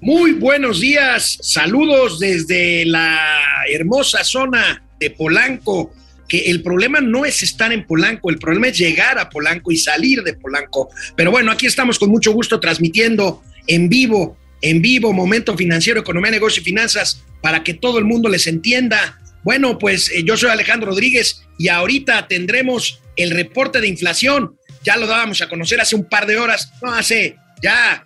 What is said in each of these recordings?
Muy buenos días, saludos desde la hermosa zona de Polanco, que el problema no es estar en Polanco, el problema es llegar a Polanco y salir de Polanco. Pero bueno, aquí estamos con mucho gusto transmitiendo en vivo, en vivo, Momento Financiero, Economía, Negocio y Finanzas, para que todo el mundo les entienda. Bueno, pues eh, yo soy Alejandro Rodríguez y ahorita tendremos el reporte de inflación. Ya lo dábamos a conocer hace un par de horas, no hace ya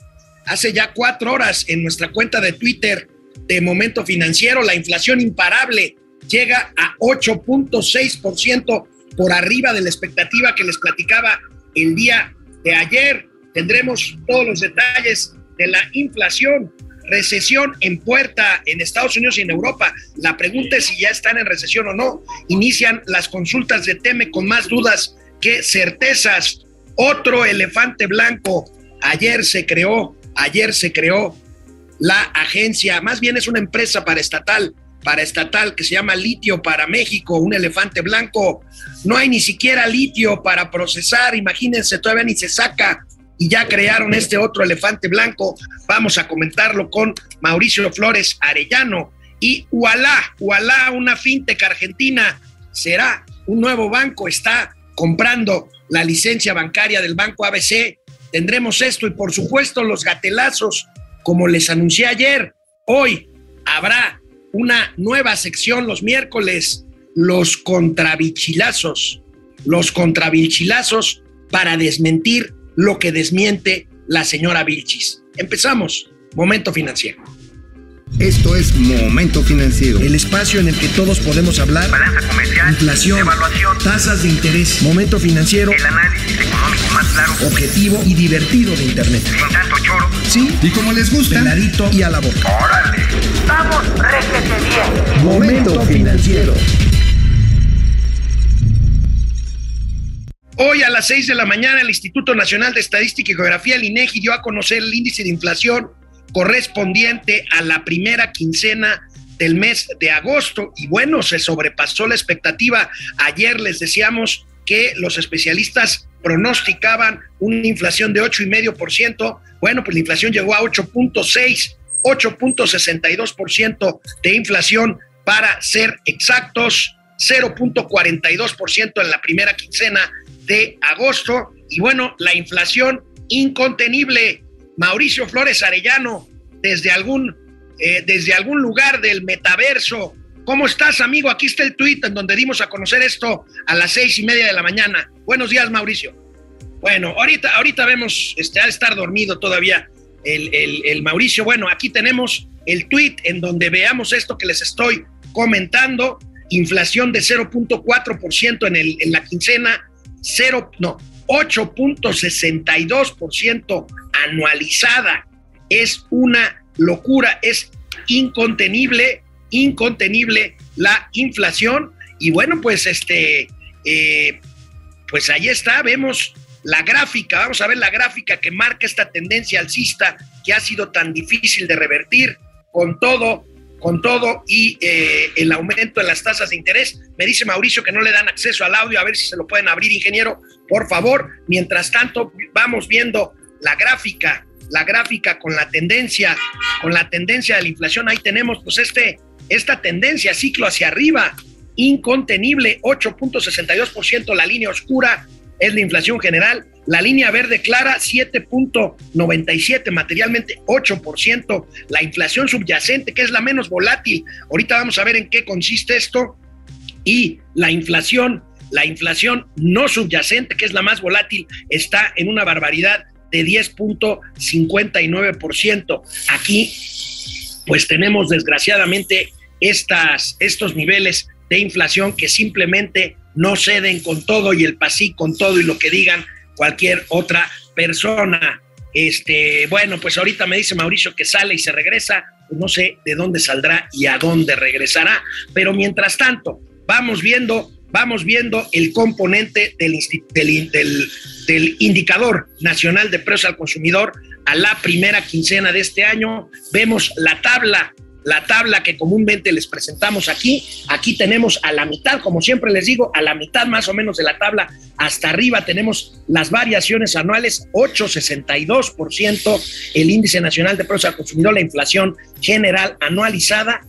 hace ya cuatro horas en nuestra cuenta de Twitter de Momento Financiero, la inflación imparable llega a 8.6% por arriba de la expectativa que les platicaba el día de ayer. Tendremos todos los detalles de la inflación, recesión en puerta en Estados Unidos y en Europa. La pregunta es si ya están en recesión o no. Inician las consultas de Teme con más dudas que certezas. Otro elefante blanco. Ayer se creó Ayer se creó la agencia, más bien es una empresa paraestatal, paraestatal que se llama Litio para México, un elefante blanco. No hay ni siquiera litio para procesar, imagínense, todavía ni se saca y ya crearon este otro elefante blanco. Vamos a comentarlo con Mauricio Flores Arellano. Y Ualá, Ualá, una fintech argentina, será un nuevo banco, está comprando la licencia bancaria del banco ABC tendremos esto y por supuesto los gatelazos, como les anuncié ayer, hoy habrá una nueva sección los miércoles, los contrabichilazos, los contrabichilazos para desmentir lo que desmiente la señora Vilchis. Empezamos, momento financiero. Esto es Momento Financiero. El espacio en el que todos podemos hablar. Balanza comercial. Inflación. Evaluación. Tasas de interés. Momento Financiero. El análisis económico más claro. Objetivo y divertido de Internet. Sin tanto choro. Sí. Y como les gusta. Peladito y a la boca. ¡Órale! ¡Vamos, réjete bien! Momento Financiero. Hoy a las 6 de la mañana el Instituto Nacional de Estadística y Geografía, el INEGI, dio a conocer el índice de inflación correspondiente a la primera quincena del mes de agosto. Y bueno, se sobrepasó la expectativa. Ayer les decíamos que los especialistas pronosticaban una inflación de 8,5%. Bueno, pues la inflación llegó a 8.6, 8.62% de inflación para ser exactos, 0.42% en la primera quincena de agosto. Y bueno, la inflación incontenible Mauricio Flores Arellano, desde algún, eh, desde algún lugar del metaverso. ¿Cómo estás, amigo? Aquí está el tweet en donde dimos a conocer esto a las seis y media de la mañana. Buenos días, Mauricio. Bueno, ahorita, ahorita vemos, este, ha de estar dormido todavía el, el, Mauricio. Bueno, aquí tenemos el tweet en donde veamos esto que les estoy comentando. Inflación de 0.4% en, el, en la quincena, 0, no, 8.62% anualizada. Es una locura, es incontenible, incontenible la inflación. Y bueno, pues este, eh, pues ahí está, vemos la gráfica, vamos a ver la gráfica que marca esta tendencia alcista que ha sido tan difícil de revertir con todo con todo y eh, el aumento de las tasas de interés. Me dice Mauricio que no le dan acceso al audio, a ver si se lo pueden abrir, ingeniero, por favor. Mientras tanto, vamos viendo la gráfica, la gráfica con la tendencia, con la tendencia de la inflación. Ahí tenemos pues este, esta tendencia, ciclo hacia arriba, incontenible, 8.62%, la línea oscura es la inflación general, la línea verde clara 7.97, materialmente 8%. La inflación subyacente, que es la menos volátil. Ahorita vamos a ver en qué consiste esto. Y la inflación, la inflación no subyacente, que es la más volátil, está en una barbaridad de 10.59%. Aquí, pues tenemos desgraciadamente estas, estos niveles de inflación que simplemente no ceden con todo y el pasí con todo y lo que digan cualquier otra persona. Este, bueno, pues ahorita me dice Mauricio que sale y se regresa, pues no sé de dónde saldrá y a dónde regresará, pero mientras tanto, vamos viendo, vamos viendo el componente del, del, del indicador nacional de precios al consumidor a la primera quincena de este año. Vemos la tabla la tabla que comúnmente les presentamos aquí. Aquí tenemos a la mitad, como siempre les digo, a la mitad más o menos de la tabla, hasta arriba tenemos las variaciones anuales, 8,62%, el índice nacional de precios al consumidor, la inflación general anualizada.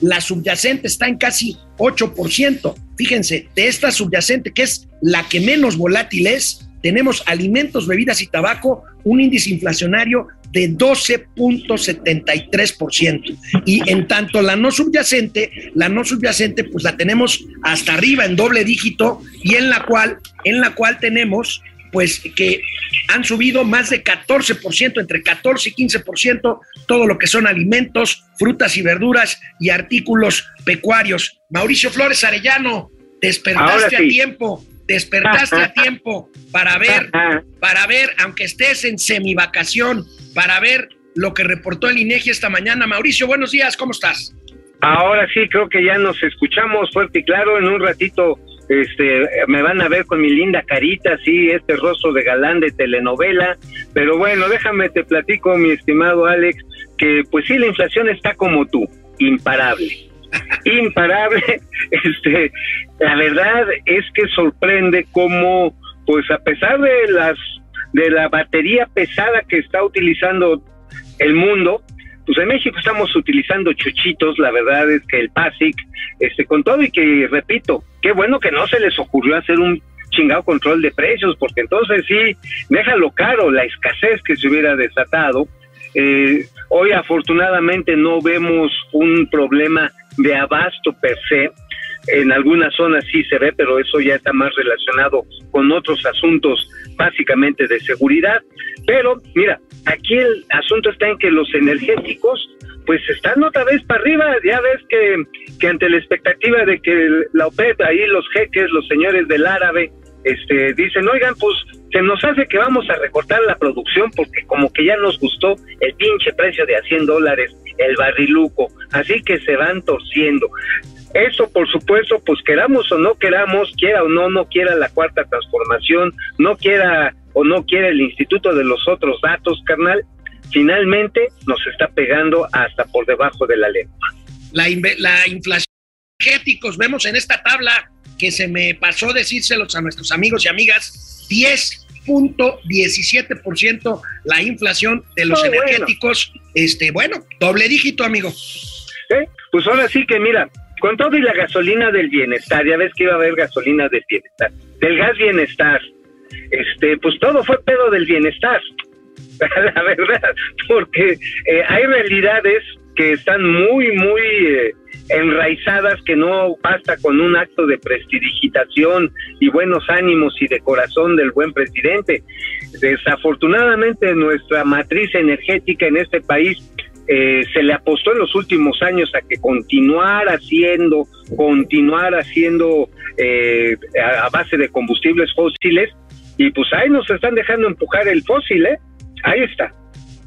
La subyacente está en casi 8%. Fíjense, de esta subyacente, que es la que menos volátil es, tenemos alimentos, bebidas y tabaco, un índice inflacionario de 12.73%. Y en tanto la no subyacente, la no subyacente, pues la tenemos hasta arriba en doble dígito y en la cual, en la cual tenemos pues que han subido más de 14%, entre 14 y 15%, todo lo que son alimentos, frutas y verduras y artículos pecuarios. Mauricio Flores Arellano, despertaste a tiempo, despertaste a tiempo para ver, para ver, aunque estés en semivacación, para ver lo que reportó el INEGI esta mañana. Mauricio, buenos días, ¿cómo estás? Ahora sí, creo que ya nos escuchamos fuerte y claro. En un ratito este, me van a ver con mi linda carita, sí, este rostro de galán de telenovela. Pero bueno, déjame te platico, mi estimado Alex, que pues sí, la inflación está como tú, imparable. imparable. Este, la verdad es que sorprende cómo, pues a pesar de las de la batería pesada que está utilizando el mundo, pues en México estamos utilizando chuchitos, la verdad es que el PASIC, este, con todo y que, repito, qué bueno que no se les ocurrió hacer un chingado control de precios, porque entonces sí, déjalo caro la escasez que se hubiera desatado. Eh, hoy afortunadamente no vemos un problema de abasto per se, en algunas zonas sí se ve, pero eso ya está más relacionado con otros asuntos básicamente de seguridad. Pero mira, aquí el asunto está en que los energéticos pues están otra vez para arriba. Ya ves que, que ante la expectativa de que la OPEP, ahí los jeques, los señores del árabe, este, dicen, oigan, pues se nos hace que vamos a recortar la producción porque como que ya nos gustó el pinche precio de a 100 dólares el barriluco, así que se van torciendo. Eso, por supuesto, pues queramos o no queramos, quiera o no, no quiera la cuarta transformación, no quiera o no quiera el Instituto de los otros datos, carnal, finalmente nos está pegando hasta por debajo de la lengua. La, la inflación energéticos, vemos en esta tabla que se me pasó decírselos a nuestros amigos y amigas, 10.17% la inflación de los energéticos, este, bueno, doble dígito, amigo. ¿Eh? Pues ahora sí que mira, con todo y la gasolina del bienestar, ya ves que iba a haber gasolina del bienestar, del gas bienestar, este, pues todo fue pedo del bienestar, la verdad, porque eh, hay realidades que están muy, muy eh, enraizadas, que no basta con un acto de prestidigitación y buenos ánimos y de corazón del buen presidente. Desafortunadamente nuestra matriz energética en este país eh, se le apostó en los últimos años a que continuar haciendo, continuar haciendo eh, a, base de combustibles fósiles y pues ahí nos están dejando empujar el fósil, ¿eh? Ahí está.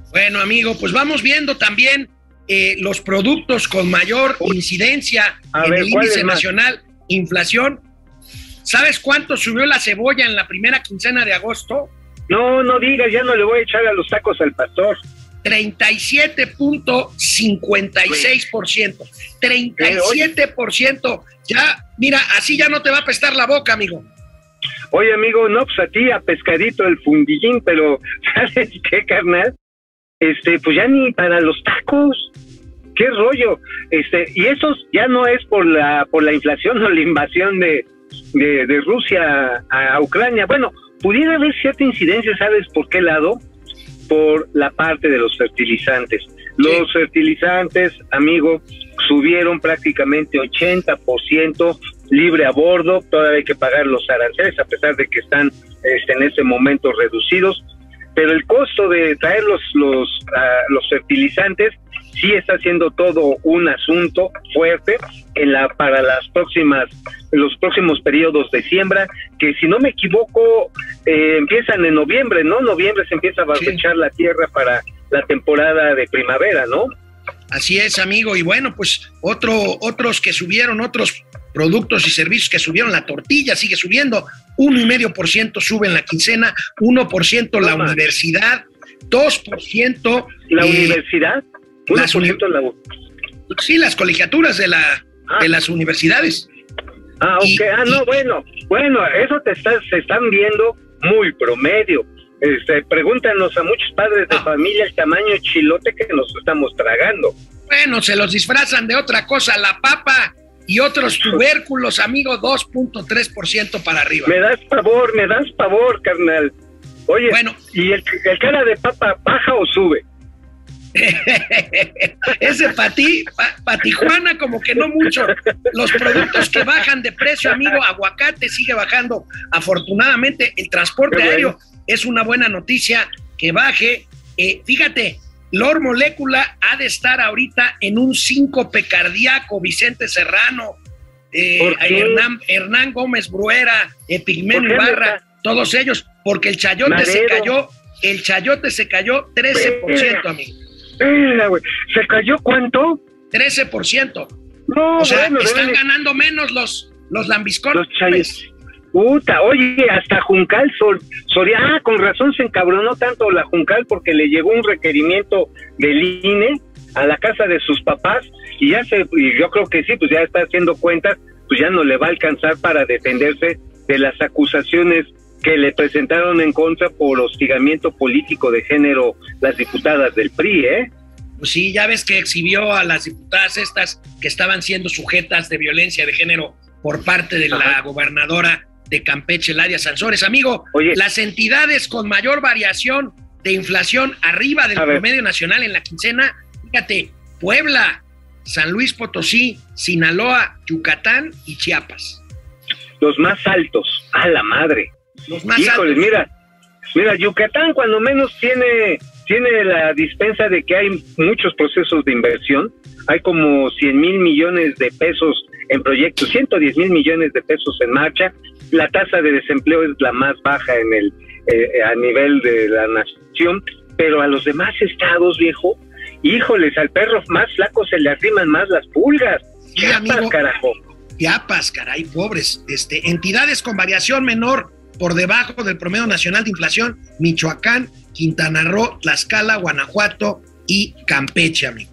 Bueno, amigo, pues vamos viendo también eh, los productos con mayor incidencia en el índice nacional, inflación. ¿Sabes cuánto subió la cebolla en la primera quincena de agosto? No, no digas, ya no le voy a echar a los tacos al pastor. 37.56%. 37%. Ya, mira, así ya no te va a pestar la boca, amigo. Oye, amigo, no, pues a ti a pescadito el fundillín, pero ¿sabes qué, carnal? Este, pues ya ni para los tacos. ¿Qué rollo? Este, y eso ya no es por la por la inflación o la invasión de, de, de Rusia a Ucrania. Bueno, pudiera haber cierta incidencia, ¿sabes por qué lado? Por la parte de los fertilizantes. Los fertilizantes, amigo, subieron prácticamente 80% libre a bordo, todavía hay que pagar los aranceles a pesar de que están este, en este momento reducidos, pero el costo de traer los, los, ah, los fertilizantes sí está siendo todo un asunto fuerte en la para las próximas los próximos periodos de siembra que si no me equivoco eh, empiezan en noviembre no noviembre se empieza a barbechar la tierra para la temporada de primavera no así es amigo y bueno pues otro otros que subieron otros productos y servicios que subieron la tortilla sigue subiendo uno y medio por ciento sube en la quincena uno por ciento la universidad 2% la eh, universidad Sí, las colegiaturas de, la, de las universidades. Ah, Y- ok. Ah, no, y- bueno. Bueno, eso te estás, se están viendo muy promedio. Este, pregúntanos a muchos padres de Ah. familia el tamaño chilote que nos estamos tragando. Bueno, se los disfrazan de otra cosa, la papa y otros tubérculos, amigo, 2.3% para arriba. Me das pavor, me das pavor, carnal. Oye, Bueno. ¿y el, el cara de papa baja o sube? Ese para ti, para Tijuana, como que no mucho. Los productos que bajan de precio, amigo, aguacate sigue bajando. Afortunadamente, el transporte bueno. aéreo es una buena noticia que baje. Eh, fíjate, Lor Molécula ha de estar ahorita en un síncope cardíaco, Vicente Serrano, eh. Hernán, Hernán Gómez Bruera, Epigmenio ¿Por qué, Ibarra, todos ellos, porque el chayote se cayó, el chayote se cayó 13%, amigo. Güey. ¿Se cayó cuánto? 13%. No, O sea, bueno, están ganando menos los, los lambiscones. Los chayos. Puta, oye, hasta Juncal Sor, Soria, ah, con razón se encabronó tanto la Juncal porque le llegó un requerimiento del INE a la casa de sus papás y ya se, y yo creo que sí, pues ya está haciendo cuentas, pues ya no le va a alcanzar para defenderse de las acusaciones que le presentaron en contra por hostigamiento político de género las diputadas del PRI, ¿eh? Pues sí, ya ves que exhibió a las diputadas estas que estaban siendo sujetas de violencia de género por parte de la gobernadora de Campeche, Ladia Sansores. Amigo, Oye. las entidades con mayor variación de inflación arriba del A ver. promedio nacional en la quincena, fíjate, Puebla, San Luis Potosí, Sinaloa, Yucatán y Chiapas. Los más altos, a la madre. Los más Híjole, altos. mira, mira, Yucatán cuando menos tiene, tiene la dispensa de que hay muchos procesos de inversión, hay como 100 mil millones de pesos en proyectos, 110 mil millones de pesos en marcha, la tasa de desempleo es la más baja en el eh, a nivel de la nación, pero a los demás estados, viejo, híjoles, al perro más flaco se le arriman más las pulgas. Chiapas, carajo. Chiapas, caray, pobres. Este, entidades con variación menor por debajo del promedio nacional de inflación, Michoacán, Quintana Roo, Tlaxcala, Guanajuato y Campeche, amigo.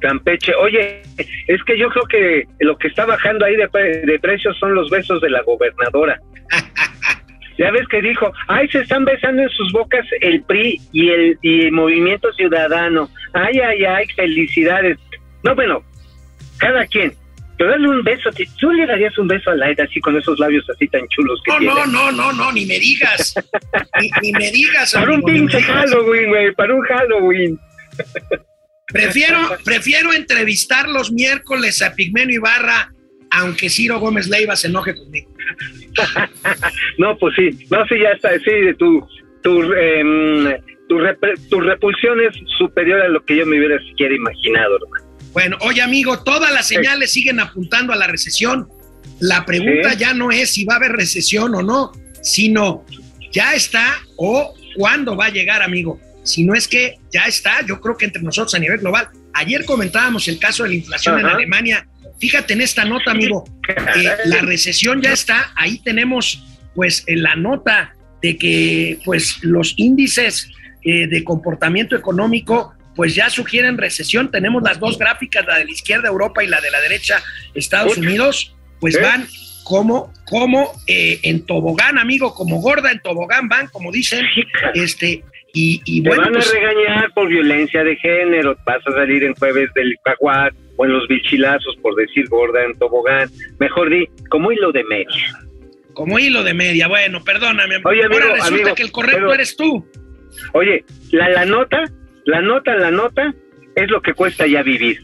Campeche. Oye, es que yo creo que lo que está bajando ahí de, pre- de precios son los besos de la gobernadora. ya ves que dijo, ay, se están besando en sus bocas el PRI y el, y el Movimiento Ciudadano. Ay, ay, ay, felicidades. No, bueno, cada quien. Pero dale un beso. ¿tú- ¿Tú le darías un beso a Laida así con esos labios así tan chulos que No, tiene? no, no, no, no, ni me digas. ni, ni me digas, Para un amigo, pinche. Halloween, güey, para un Halloween. Prefiero, prefiero entrevistar los miércoles a Pigmenio Ibarra, aunque Ciro Gómez Leiva se enoje conmigo. No, pues sí, no, sí, ya está, sí, tu, tu, em, tu, repre- tu repulsión es superior a lo que yo me hubiera siquiera imaginado, hermano. Bueno, oye amigo, todas las señales siguen apuntando a la recesión. La pregunta Sí. ya no es si va a haber recesión o no, sino ya está o cuándo va a llegar, amigo. Si no es que ya está, yo creo que entre nosotros a nivel global. Ayer comentábamos el caso de la inflación en. Alemania. Fíjate en esta nota, amigo. Eh, la recesión ya está. Ahí tenemos, pues, en la nota de que, pues, los índices eh, de comportamiento económico, pues ya sugieren recesión. Tenemos las dos gráficas, la de la izquierda Europa y la de la derecha Estados. Unidos, pues ¿Eh? van como, como eh, en tobogán, amigo, como gorda en tobogán van, como dicen, este, y, y Te bueno, van pues, a regañar por violencia de género, vas a salir en jueves del jaguar o en los bichilazos por decir gorda en tobogán. Mejor di, como hilo de media. como hilo de media. Bueno, perdóname. Oye, amigo, Ahora resulta amigo, que el correcto pero- eres tú. Oye, la, la nota, la nota, la nota es lo que cuesta ya vivir.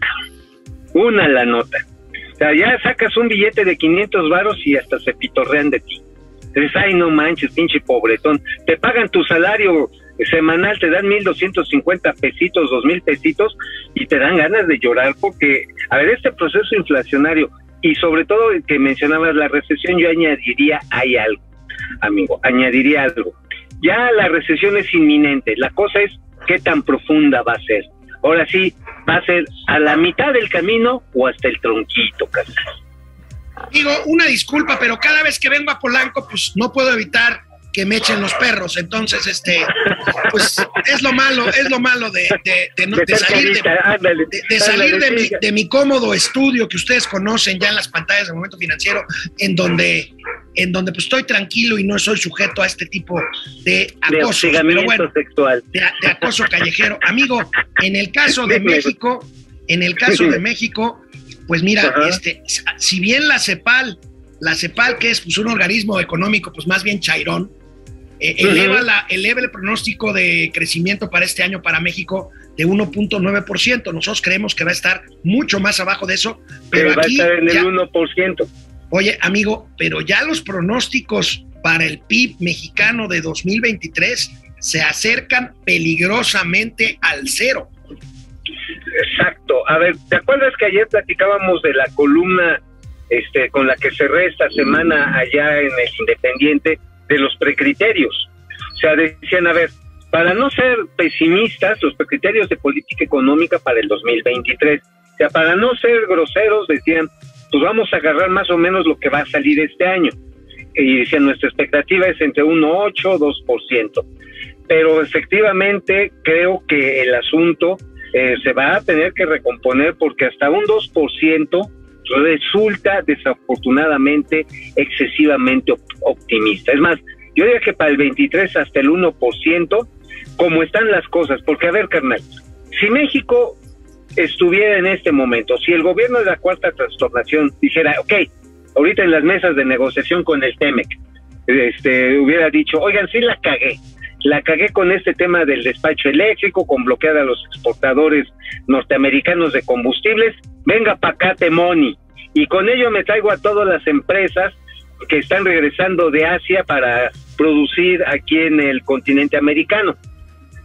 Una la nota. O sea, ya sacas un billete de 500 varos y hasta se pitorrean de ti. Dices, ay, no manches, pinche pobretón. Te pagan tu salario semanal, te dan 1.250 pesitos, 2.000 pesitos y te dan ganas de llorar porque, a ver, este proceso inflacionario y sobre todo que mencionabas la recesión, yo añadiría, hay algo, amigo, añadiría algo ya la recesión es inminente. La cosa es qué tan profunda va a ser. Ahora sí, va a ser a la mitad del camino o hasta el tronquito, carnal. Digo, una disculpa, pero cada vez que vengo a Polanco, pues no puedo evitar que me echen los perros. Entonces, este, pues es lo malo, es lo malo de, de, de no- De salir, mi, de mi cómodo estudio que ustedes conocen ya en las pantallas de momento financiero, en donde, en donde pues estoy tranquilo y no soy sujeto a este tipo de acoso. Pero hostigamiento bueno, sexual. de, acoso callejero. Amigo, en el caso de. México, en el caso de México, pues mira, este, si bien la CEPAL, la CEPAL, que es pues, un organismo económico, pues más bien chairón, eh, eleva, la, eleva el pronóstico de crecimiento para este año para México de 1.9%. Nosotros creemos que va a estar mucho más abajo de eso, pero va a aquí, estar en el ya- 1%. oye, amigo, pero ya los pronósticos para el PIB mexicano de 2023 se acercan peligrosamente al cero. Exacto. A ver, ¿te acuerdas que ayer platicábamos de la columna este, con la que cerré esta semana allá en el Independiente de los precriterios? O sea, decían, a ver, para no ser pesimistas, los precriterios de política económica para el 2023. O sea, para no ser groseros, decían, pues vamos a agarrar más o menos lo que va a salir este año. Y decían, nuestra expectativa es entre 1,8 2%. Pero efectivamente creo que el asunto eh, se va a tener que recomponer porque hasta un 2% resulta desafortunadamente excesivamente op- optimista. Es más, yo diría que para el 23 hasta el 1%, como están las cosas, porque a ver, carnal, si México estuviera en este momento, si el gobierno de la cuarta transformación dijera, ok, ahorita en las mesas de negociación con el TEMEC, este, hubiera dicho, oigan, sí la cagué, la cagué con este tema del despacho eléctrico, con bloquear a los exportadores norteamericanos de combustibles, venga pa' acá, Temoni, y con ello me traigo a todas las empresas que están regresando de Asia para producir aquí en el continente americano.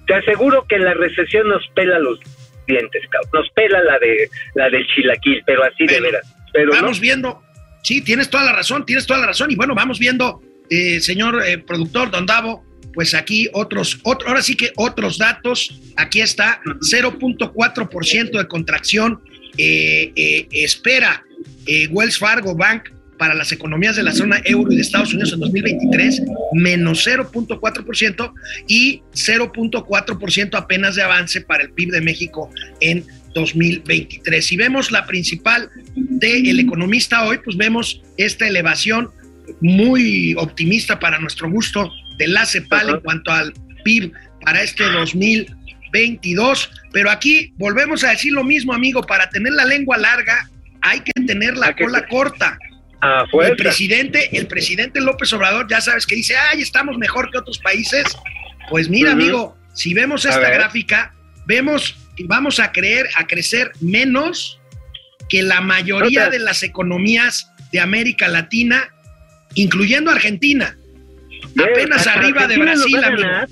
Te aseguro que la recesión nos pela los dientes, cabrón. nos pela la de la del chilaquil, pero así de veras. Pero no, vamos viendo, sí, tienes toda la razón, tienes toda la razón. Y bueno, vamos viendo, eh, señor eh, productor Don Davo, pues aquí otros, otro, ahora sí que otros datos. Aquí está, 0.4% de contracción eh, eh, espera eh, Wells Fargo Bank para las economías de la zona euro y de Estados Unidos en 2023, menos 0.4% y 0.4% apenas de avance para el PIB de México en 2023. Si vemos la principal del economista hoy, pues vemos esta elevación muy optimista para nuestro gusto de la CEPAL Ajá. en cuanto al PIB para este 2022. Pero aquí volvemos a decir lo mismo, amigo, para tener la lengua larga hay que tener la que- cola corta. a El presidente, el presidente López Obrador, ya sabes que dice, ay, estamos mejor que otros países. Pues mira, amigo, si vemos esta gráfica, vemos que vamos a creer, a crecer menos que la mayoría de las economías de América Latina, incluyendo Argentina. Apenas hasta arriba de Argentina nos Brasil, amigo. ganar.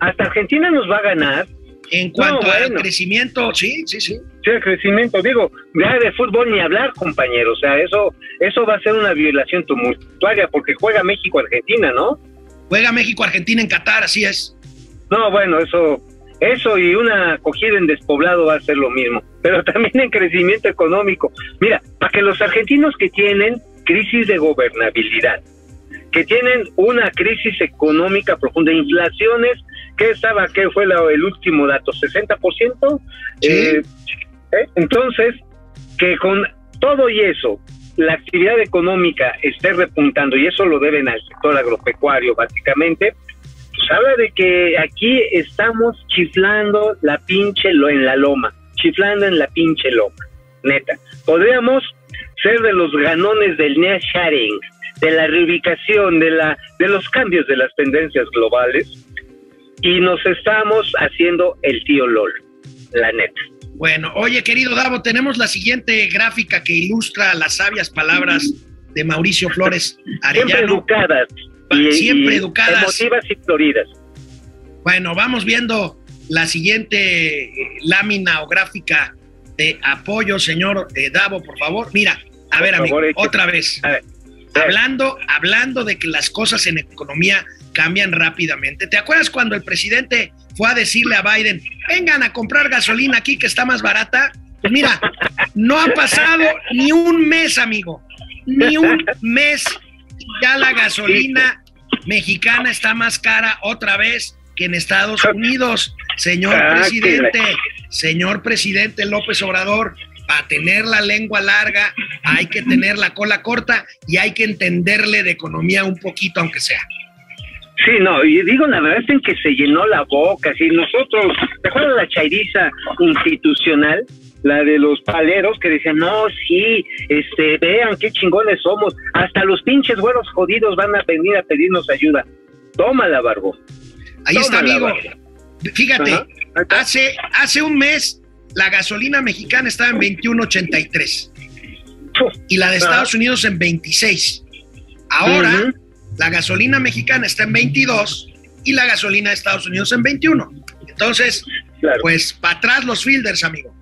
Hasta Argentina nos va a ganar. En cuanto al bueno. crecimiento, sí, sí, sí. Sí, el crecimiento, digo, ya de fútbol ni hablar, compañero. O sea, eso, eso va a ser una violación tumultuaria porque juega México-Argentina, ¿no? Juega México-Argentina en Qatar, así es. No, bueno, eso, eso y una acogida en despoblado va a ser lo mismo, pero también en crecimiento económico. Mira, para que los argentinos que tienen crisis de gobernabilidad, que tienen una crisis económica profunda, inflaciones, ¿qué estaba? ¿Qué fue la- el último dato? ¿60%? Sí. Eh, ¿eh? Entonces, que con todo y eso, la actividad económica esté repuntando, y eso lo deben al sector agropecuario, básicamente, pues habla de que aquí estamos chiflando la pinche lo en la loma, chiflando en la pinche loma, neta. Podríamos ser de los ganones del nearshoring, de la reubicación, de la de los cambios de las tendencias globales y nos estamos haciendo el tío LOL, la neta. Bueno, oye, querido Davo, tenemos la siguiente gráfica que ilustra las sabias palabras de Mauricio Flores Siempre Arellano. educadas Pa- y, siempre y educadas. emotivas y floridas. Bueno, vamos viendo la siguiente eh, lámina o gráfica de apoyo, señor eh, Davo, por favor. Mira, a Por ver, amigo, favor, eche. otra vez. A ver, Hablando, hablando de que las cosas en economía cambian rápidamente. ¿Te acuerdas cuando el presidente fue a decirle a Biden, vengan a comprar gasolina aquí que está más barata? Pues mira, no ha pasado ni un mes, amigo. Ni un mes. Ya la gasolina mexicana está más cara otra vez que en Estados Unidos. Señor Ah, presidente, señor presidente López Obrador, para tener la lengua larga hay que tener la cola corta y hay que entenderle de economía un poquito, aunque sea. Sí, no, y digo, la verdad es en que se llenó la boca, si nosotros, ¿te acuerdas la chairiza institucional? La de los paleros que decían, no, sí, este, vean qué chingones somos, hasta los pinches güeros jodidos van a venir a pedirnos ayuda. Tómala, barbo. Ahí está, amigo. barbo. Fíjate, Ajá, hace, hace un mes la gasolina mexicana estaba en 21.83 y la de Ajá. Estados Unidos en 26. Ahora la gasolina mexicana está en 22 y la gasolina de Estados Unidos en 21. Entonces, Claro. pues para atrás los fielders, amigo.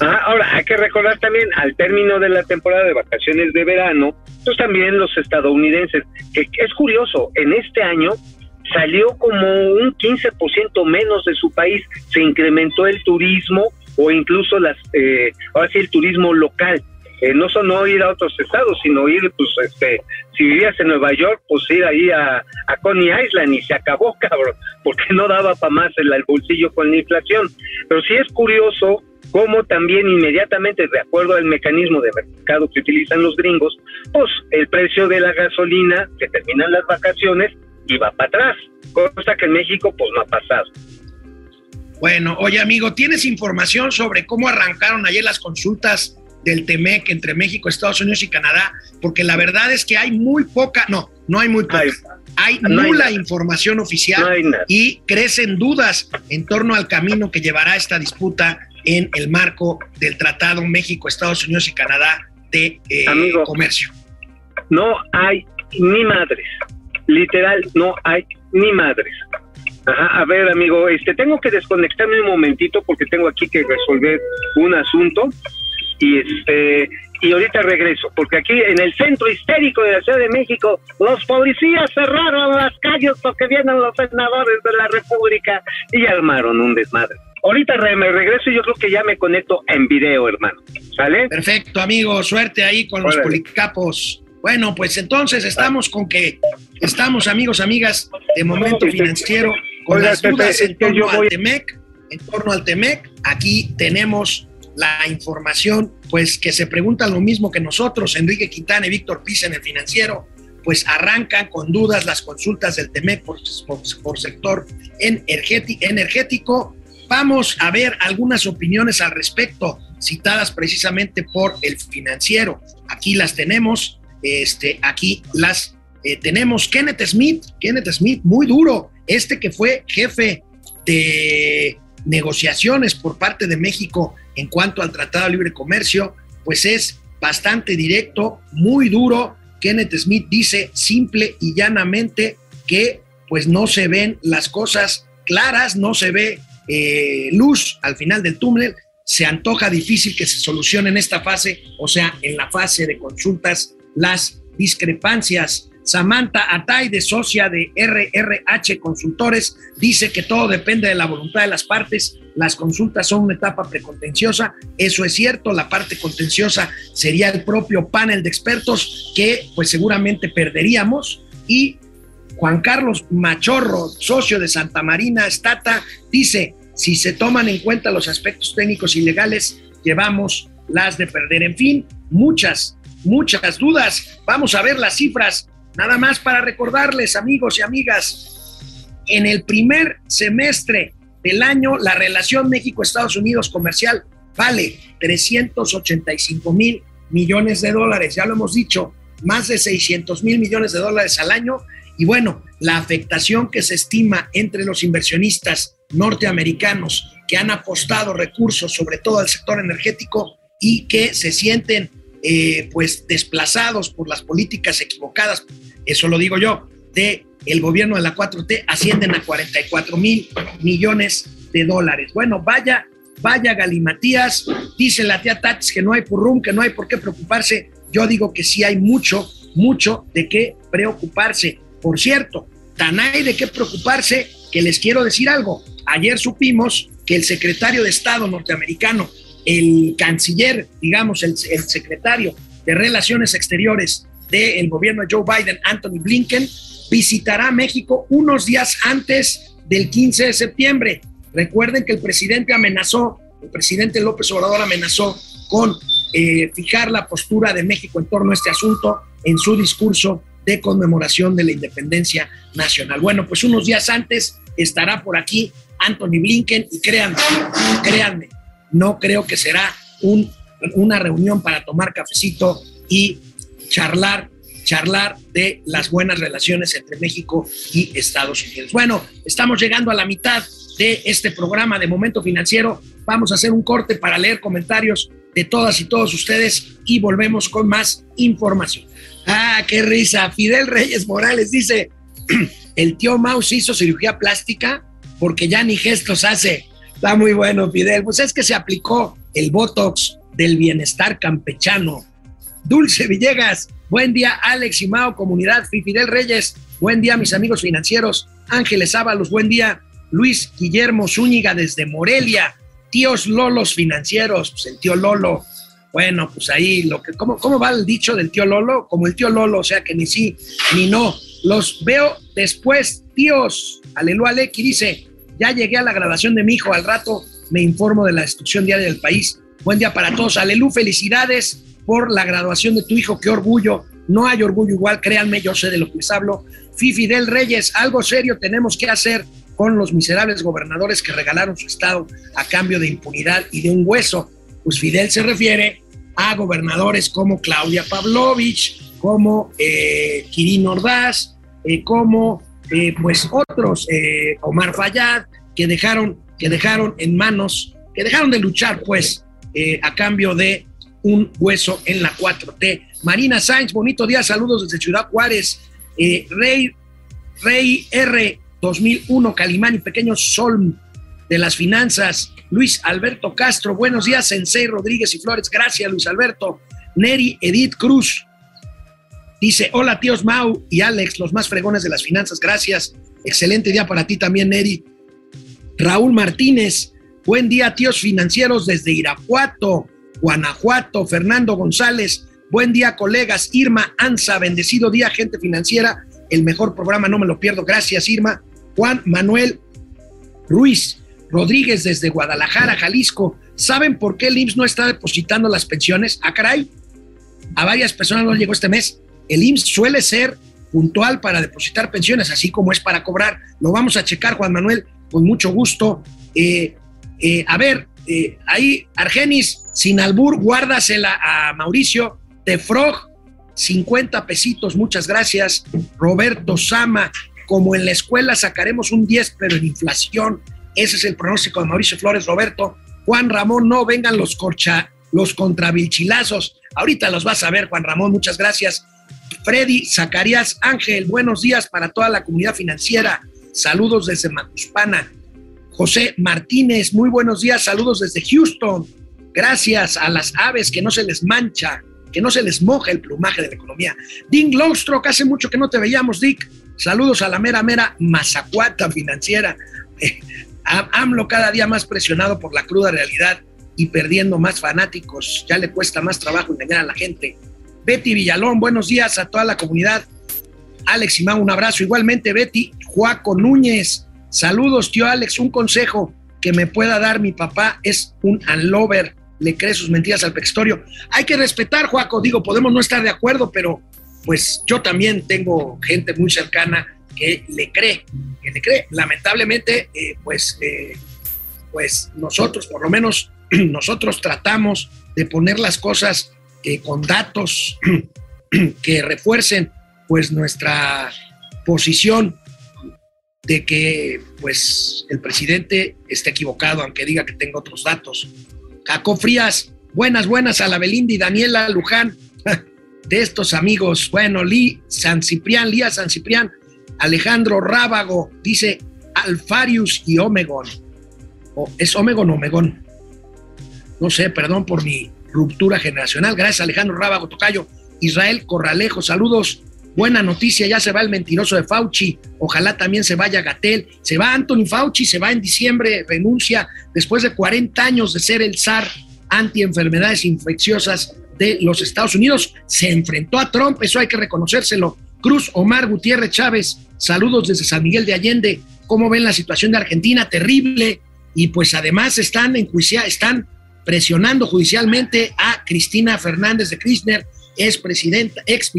Ah, ahora, hay que recordar también, al término de la temporada de vacaciones de verano, pues también los estadounidenses, que que es curioso, en este año salió como un 15% menos de su país, se incrementó el turismo o incluso las, eh, ahora sí, el turismo local. Eh, no solo ir a otros estados, sino ir, pues, este, si vivías en Nueva York, pues ir ahí a, a Coney Island y se acabó, cabrón, porque no daba para más el, bolsillo con la inflación. Pero sí es curioso cómo también inmediatamente, de acuerdo al mecanismo de mercado que utilizan los gringos, pues el precio de la gasolina, que terminan las vacaciones, y va para atrás, cosa que en México pues no ha pasado. Bueno, oye amigo, ¿tienes información sobre cómo arrancaron ayer las consultas del TEMEC entre México, Estados Unidos y Canadá? Porque la verdad es que hay muy poca, no, no hay muy poca, Ay, hay no nula información oficial No y crecen dudas en torno al camino que llevará esta disputa en el marco del Tratado México, Estados Unidos y Canadá de eh, Amigo. comercio. No hay ni madres, literal, no hay ni madres. Ajá, a ver, amigo, este, tengo que desconectarme un momentito porque tengo aquí que resolver un asunto y este y ahorita regreso, porque aquí en el centro histérico de la Ciudad de México, los policías cerraron las calles porque vienen los senadores de la República y armaron un desmadre. Ahorita me regreso y yo creo que ya me conecto en video, hermano. ¿Sale? Perfecto, amigo, suerte ahí con los policapos. Bueno, pues entonces estamos con que estamos, amigos, amigas, de momento financiero, con Oiga, las dudas en torno voy- al TEMEC, en torno al TEMEC. Aquí tenemos la información, pues que se preguntan lo mismo que nosotros, Enrique Quintana y Víctor Pisa en el financiero, pues arrancan con dudas las consultas del TEMEC por, por- por sector energético. Vamos a ver algunas opiniones al respecto, citadas precisamente por el financiero. Aquí las tenemos, este, aquí las eh, tenemos. Kenneth Smith, Kenneth Smith, muy duro, este que fue jefe de negociaciones por parte de México en cuanto al Tratado de Libre Comercio, pues es bastante directo, muy duro. Kenneth Smith dice simple y llanamente que pues no se ven las cosas claras, no se ve eh, luz al final del túnel, se antoja difícil que se solucione en esta fase, o sea, en la fase de consultas, las discrepancias. Samantha Ataide, socia de RRH Consultores, dice que todo depende de la voluntad de las partes. Las consultas son una etapa precontenciosa. Eso es cierto. La parte contenciosa sería el propio panel de expertos que pues seguramente perderíamos. Y Juan Carlos Machorro, socio de Santa Marina Estata, dice, si se toman en cuenta los aspectos técnicos y legales, llevamos las de perder. En fin, muchas, muchas dudas. Vamos a ver las cifras, nada más para recordarles, amigos y amigas, en el primer semestre del año, la relación México-Estados Unidos comercial vale 385 mil millones de dólares, ya lo hemos dicho, más de 600 mil millones de dólares al año. Y bueno, la afectación que se estima entre los inversionistas norteamericanos que han apostado recursos, sobre todo al sector energético, y que se sienten eh, pues desplazados por las políticas equivocadas, eso lo digo yo, de el gobierno de la 4T, ascienden a 44 mil millones de dólares. Bueno, vaya, vaya Galimatías, dice la tía Tatis que no hay purrum, que no hay por qué preocuparse. Yo digo que sí hay mucho, mucho de qué preocuparse. Por cierto, tan hay de qué preocuparse que les quiero decir algo. Ayer supimos que el secretario de Estado norteamericano, el canciller, digamos, el, secretario de Relaciones Exteriores del gobierno de Joe Biden, Anthony Blinken, visitará México unos días antes del 15 de septiembre. Recuerden que el presidente amenazó, el presidente López Obrador amenazó con eh, fijar la postura de México en torno a este asunto en su discurso de conmemoración de la independencia nacional. Bueno, pues unos días antes estará por aquí Anthony Blinken y créanme, créanme, no creo que será un, una reunión para tomar cafecito y charlar charlar de las buenas relaciones entre México y Estados Unidos. Bueno, estamos llegando a la mitad de este programa de Momento Financiero. Vamos a hacer un corte para leer comentarios de todas y todos ustedes y volvemos con más información. Ah, qué risa. Fidel Reyes Morales dice, el tío Maus hizo cirugía plástica porque ya ni gestos hace. Está muy bueno, Fidel. Pues es que se aplicó el Botox del bienestar campechano. Dulce Villegas, buen día, Alex y Mao, comunidad. Fidel Reyes, buen día, mis amigos financieros. Ángeles Ábalos, buen día. Luis Guillermo Zúñiga desde Morelia. Tíos Lolos financieros, pues el tío Lolo. Bueno, pues ahí lo que, ¿cómo, ¿cómo va el dicho del tío Lolo? Como el tío Lolo, o sea que ni sí ni no. Los veo después, tíos. Aleluya, Aleki dice, ya llegué a la grabación de mi hijo, al rato me informo de la destrucción diaria del país. Buen día para todos. Alelu, felicidades por la graduación de tu hijo, qué orgullo. No hay orgullo igual, créanme, yo sé de lo que les hablo. Fifi del Reyes, algo serio tenemos que hacer con los miserables gobernadores que regalaron su estado a cambio de impunidad y de un hueso. Pues Fidel se refiere a gobernadores como Claudia Pavlovich, como eh, Kirin Ordaz, eh, como eh, pues otros, eh, Omar Fayad, que dejaron, que dejaron en manos, que dejaron de luchar pues eh, a cambio de un hueso en la 4T. Marina Sainz, bonito día, saludos desde Ciudad Juárez. Rey, Rey R 2001, Calimán y Pequeño Sol de las Finanzas. Luis Alberto Castro, buenos días, Sensei Rodríguez y Flores, gracias Luis Alberto. Neri Edith Cruz, dice, hola tíos Mau y Alex, los más fregones de las finanzas, gracias. Excelente día para ti también, Neri. Raúl Martínez, buen día tíos financieros desde Irapuato. Guanajuato, Fernando González, buen día colegas, Irma Anza, bendecido día gente financiera, el mejor programa, no me lo pierdo, gracias Irma, Juan Manuel Ruiz Rodríguez desde Guadalajara, Jalisco, ¿saben por qué el IMSS no está depositando las pensiones? Ah, caray, a varias personas no llegó este mes, el IMSS suele ser puntual para depositar pensiones, así como es para cobrar, lo vamos a checar Juan Manuel, con mucho gusto. Eh, eh, a ver, eh, ahí, Argenis, sin albur, guárdasela a Mauricio. De Frog, 50 pesitos, muchas gracias. Roberto Sama, como en la escuela sacaremos un 10, pero en inflación. Ese es el pronóstico de Mauricio Flores, Roberto. Juan Ramón, no vengan los corcha, los contravilchilazos. Ahorita los vas a ver, Juan Ramón, muchas gracias. Freddy Zacarías Ángel, buenos días para toda la comunidad financiera. Saludos desde Macuspana. José Martínez, muy buenos días, saludos desde Houston. Gracias a las aves que no se les mancha, que no se les moja el plumaje de la economía. Dick Lowstroke, hace mucho que no te veíamos, Dick. Saludos a la mera, mera mazacuata financiera. AMLO cada día más presionado por la cruda realidad y perdiendo más fanáticos. Ya le cuesta más trabajo engañar a la gente. Betty Villalón, buenos días a toda la comunidad. Alex Mau, un abrazo. Igualmente, Betty. Juaco Núñez, saludos, tío Alex. Un consejo que me pueda dar mi papá es un unlover. Le cree sus mentiras al pextorio. Hay que respetar, Juaco. Digo, podemos no estar de acuerdo, pero pues yo también tengo gente muy cercana que le cree, que le cree. Lamentablemente, eh, pues, eh, pues nosotros, por lo menos nosotros tratamos de poner las cosas con datos que refuercen pues nuestra posición de que pues el presidente está equivocado, aunque diga que tenga otros datos. Jacob Frías, buenas, buenas a la Belinda y Daniela Luján, de estos amigos. Bueno, Lee San Ciprián, Lía San Ciprián, Alejandro Rábago, dice Alfarius y Omegon. ¿O ¿Es Omegon o Omegón? No sé, perdón por mi ruptura generacional. Gracias, Alejandro Rábago Tocayo. Israel Corralejo, saludos. Buena noticia, ya se va el mentiroso de Fauci. Ojalá también se vaya Gatel. Se va Anthony Fauci, se va en diciembre, renuncia después de 40 años de ser el zar anti-enfermedades infecciosas de los Estados Unidos. Se enfrentó a Trump, eso hay que reconocérselo. Cruz Omar Gutiérrez Chávez, saludos desde San Miguel de Allende. ¿Cómo ven la situación de Argentina? Terrible. Y pues además están en están presionando judicialmente a Cristina Fernández de Kirchner, es presidenta, ex,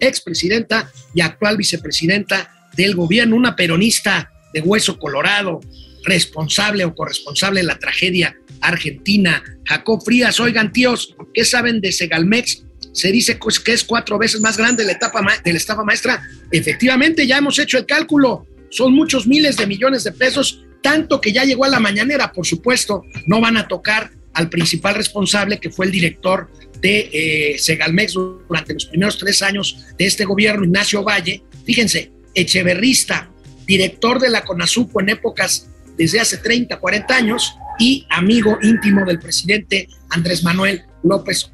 ex presidenta y actual vicepresidenta del gobierno, una peronista de hueso colorado, responsable o corresponsable de la tragedia argentina. Jacob Frías, oigan tíos, ¿qué saben de Segalmex? Se dice que es cuatro veces más grande la etapa de la estafa maestra. Efectivamente, ya hemos hecho el cálculo. Son muchos miles de millones de pesos, tanto que ya llegó a la mañanera, por supuesto. No van a tocar al principal responsable, que fue el director de eh, Segalmex durante los primeros tres años de este gobierno, Ignacio Valle. Fíjense, echeverrista, director de la CONASUPO en épocas desde hace 30, 40 años y amigo íntimo del presidente Andrés Manuel López.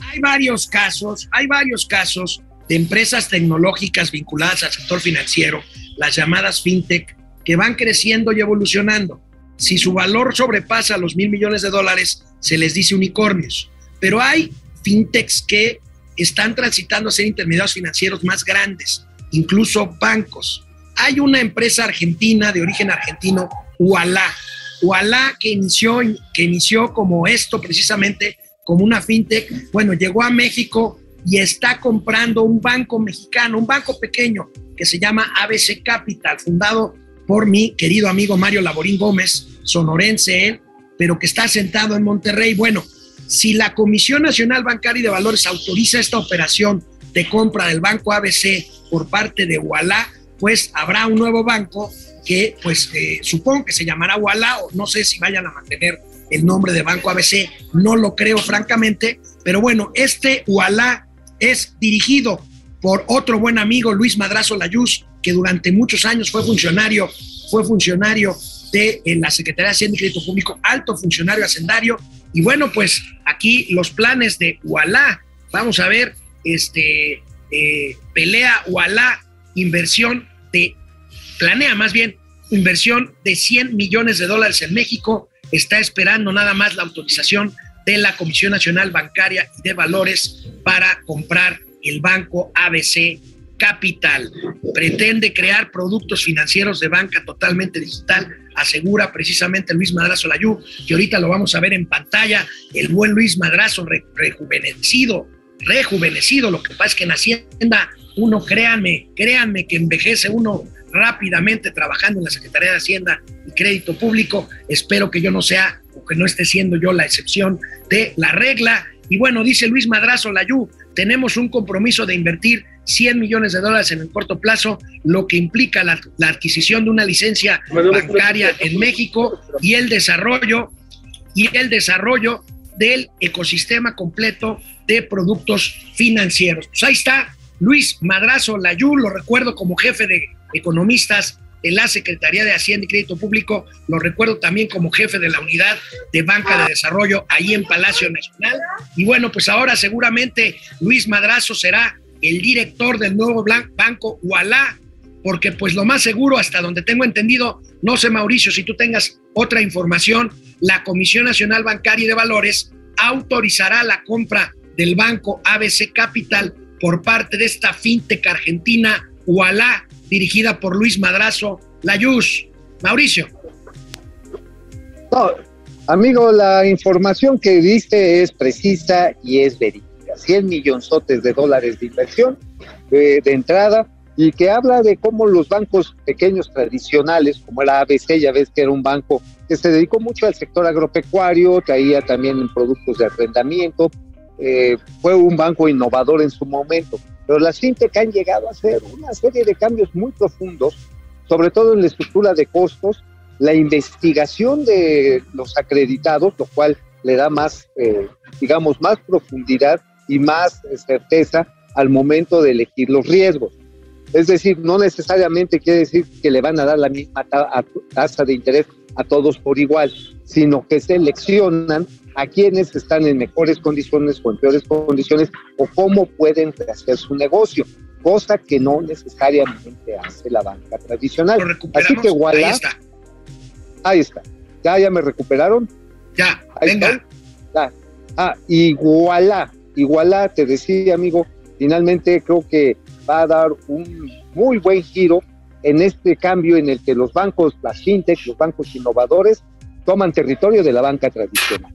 Hay varios casos, hay varios casos de empresas tecnológicas vinculadas al sector financiero, las llamadas fintech, que van creciendo y evolucionando. Si su valor sobrepasa los mil millones de dólares, se les dice unicornios. Pero hay fintechs que están transitando a ser intermediarios financieros más grandes, incluso bancos. Hay una empresa argentina de origen argentino, Ualá. Ualá que inició, que inició como esto precisamente, como una fintech, bueno, llegó a México y está comprando un banco mexicano, un banco pequeño que se llama ABC Capital, fundado por mi querido amigo Mario Laborín Gómez, sonorense él, pero que está sentado en Monterrey. Bueno, si la Comisión Nacional Bancaria y de Valores autoriza esta operación de compra del banco ABC por parte de Ualá, pues habrá un nuevo banco que pues eh, supongo que se llamará Ualá o no sé si vayan a mantener el nombre de Banco ABC, no lo creo francamente, pero bueno, este Ualá es dirigido por otro buen amigo, Luis Madrazo Layuz, que durante muchos años fue funcionario, fue funcionario de la Secretaría de Hacienda y Crédito Público, alto funcionario hacendario, y bueno, pues aquí los planes de Ualá, vamos a ver, este, eh, pelea Ualá, inversión de, planea más bien, inversión de 100 millones de dólares en México, está esperando nada más la autorización de la Comisión Nacional Bancaria y de Valores para comprar el banco ABC Capital. Pretende crear productos financieros de banca totalmente digital, asegura precisamente Luis Madrazo Layú, que ahorita lo vamos a ver en pantalla, el buen Luis Madrazo rejuvenecido, rejuvenecido, lo que pasa es que en Hacienda uno, créanme, créanme que envejece uno rápidamente trabajando en la Secretaría de Hacienda y Crédito Público, espero que yo no sea o que no esté siendo yo la excepción de la regla. Y bueno, dice Luis Madrazo Layú, tenemos un compromiso de invertir 100 millones de dólares en el corto plazo, lo que implica la, adquisición de una licencia bancaria en México y el desarrollo y el desarrollo del ecosistema completo de productos financieros. Pues ahí está Luis Madrazo Layú, lo recuerdo como jefe de economistas de la Secretaría de Hacienda y Crédito Público, lo recuerdo también como jefe de la unidad de banca de desarrollo ahí en Palacio Nacional. Y bueno, pues ahora seguramente Luis Madrazo será el director del nuevo banco Ualá, porque pues lo más seguro, hasta donde tengo entendido, no sé Mauricio, si tú tengas otra información, la Comisión Nacional Bancaria y de Valores autorizará la compra del banco ABC Capital por parte de esta fintech argentina Ualá, dirigida por Luis Madrazo Layuz. Mauricio. Amigo, la información que diste es precisa y es verídica. 100 millonzotes de dólares de inversión de, entrada y que habla de cómo los bancos pequeños tradicionales, como la ABC, ya ves que era un banco que se dedicó mucho al sector agropecuario, traía también productos de arrendamiento, eh, fue un banco innovador en su momento, pero las fintech han llegado a hacer una serie de cambios muy profundos, sobre todo en la estructura de costos, la investigación de los acreditados, lo cual le da más, eh, digamos, más profundidad y más certeza al momento de elegir los riesgos. Es decir, no necesariamente quiere decir que le van a dar la misma tasa de interés a todos por igual, sino que seleccionan a quienes están en mejores condiciones o en peores condiciones o cómo pueden hacer su negocio, cosa que no necesariamente hace la banca tradicional. Así que igual ahí está. Ahí está. ¿Ya, ya me recuperaron? Ya, venga. Ah, igualá Igualá, te decía, amigo, finalmente creo que va a dar un muy buen giro en este cambio en el que los bancos, las fintech, los bancos innovadores, toman territorio de la banca tradicional.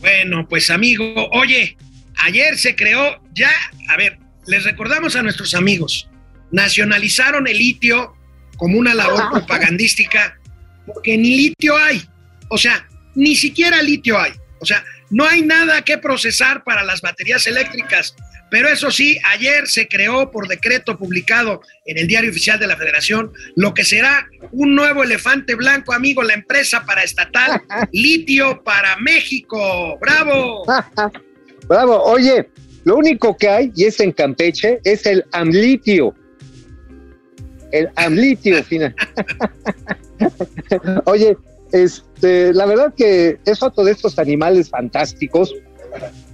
Bueno, pues amigo, oye, ayer se creó ya, a ver, les recordamos a nuestros amigos, nacionalizaron el litio como una labor propagandística, porque ni litio hay, o sea, ni siquiera litio hay, o sea, no hay nada que procesar para las baterías eléctricas. Pero eso sí, ayer se creó por decreto publicado en el Diario Oficial de la Federación lo que será un nuevo elefante blanco, amigo, la empresa paraestatal Litio para México. ¡Bravo! Bravo. Oye, lo único que hay, y es en Campeche, es el amlitio. El amlitio, final. Oye, este, la verdad que es otro de estos animales fantásticos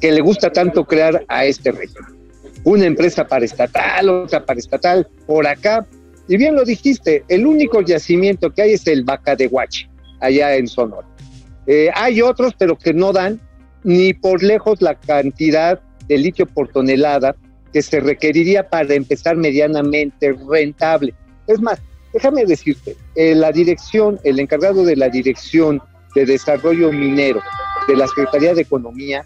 que le gusta tanto crear a este régimen. Una empresa paraestatal, otra paraestatal, por acá. Y bien lo dijiste, el único yacimiento que hay es el Vaca de Huache, allá en Sonora. Eh, hay otros, pero que no dan ni por lejos la cantidad de litio por tonelada que se requeriría para empezar medianamente rentable. Es más, déjame decirte, eh, la dirección, el encargado de la dirección de desarrollo minero de la Secretaría de Economía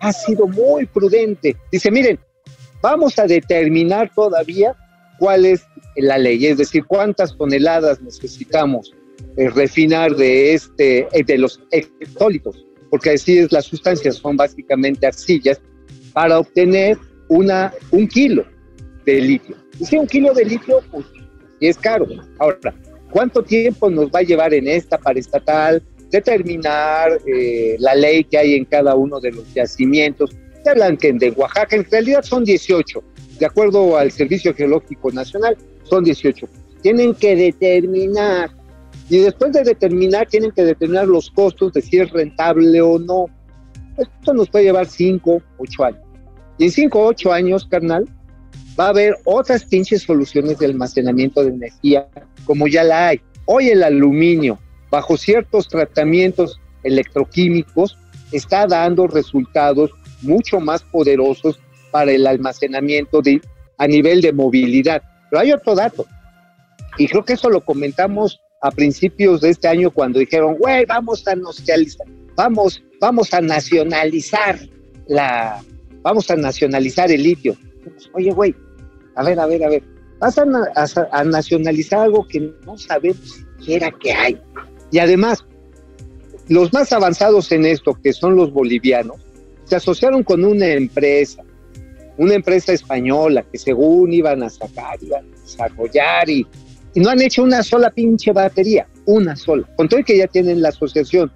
ha sido muy prudente. Dice, miren, vamos a determinar todavía cuál es la ley, es decir, cuántas toneladas necesitamos eh, refinar de este eh, de los electrólitos, porque así es las sustancias, son básicamente arcillas, para obtener una, un kilo de litio. Si un kilo de litio, pues, es caro. Ahora, ¿cuánto tiempo nos va a llevar en esta para estatal? determinar eh, la ley que hay en cada uno de los yacimientos. Se hablan que de Oaxaca, en realidad son 18, de acuerdo al Servicio Geológico Nacional, son 18. Tienen que determinar, y después de determinar, tienen que determinar los costos de si es rentable o no. Esto nos puede llevar 5, 8 años. Y en 5, 8 años, carnal, va a haber otras pinches soluciones de almacenamiento de energía, como ya la hay. Hoy el aluminio, bajo ciertos tratamientos electroquímicos, está dando resultados mucho más poderosos para el almacenamiento de, a nivel de movilidad. Pero hay otro dato, y creo que eso lo comentamos a principios de este año cuando dijeron, güey, vamos a nacionalizar, vamos, vamos a nacionalizar la, vamos a nacionalizar el litio. Oye, güey, a ver, a ver, a ver, vas a, a, nacionalizar algo que no sabemos siquiera que hay. Y además, los más avanzados en esto, que son los bolivianos, se asociaron con una empresa, una empresa española que según iban a sacar, iban a desarrollar y, y no han hecho una sola pinche batería, una sola. Con todo que ya tienen la asociación.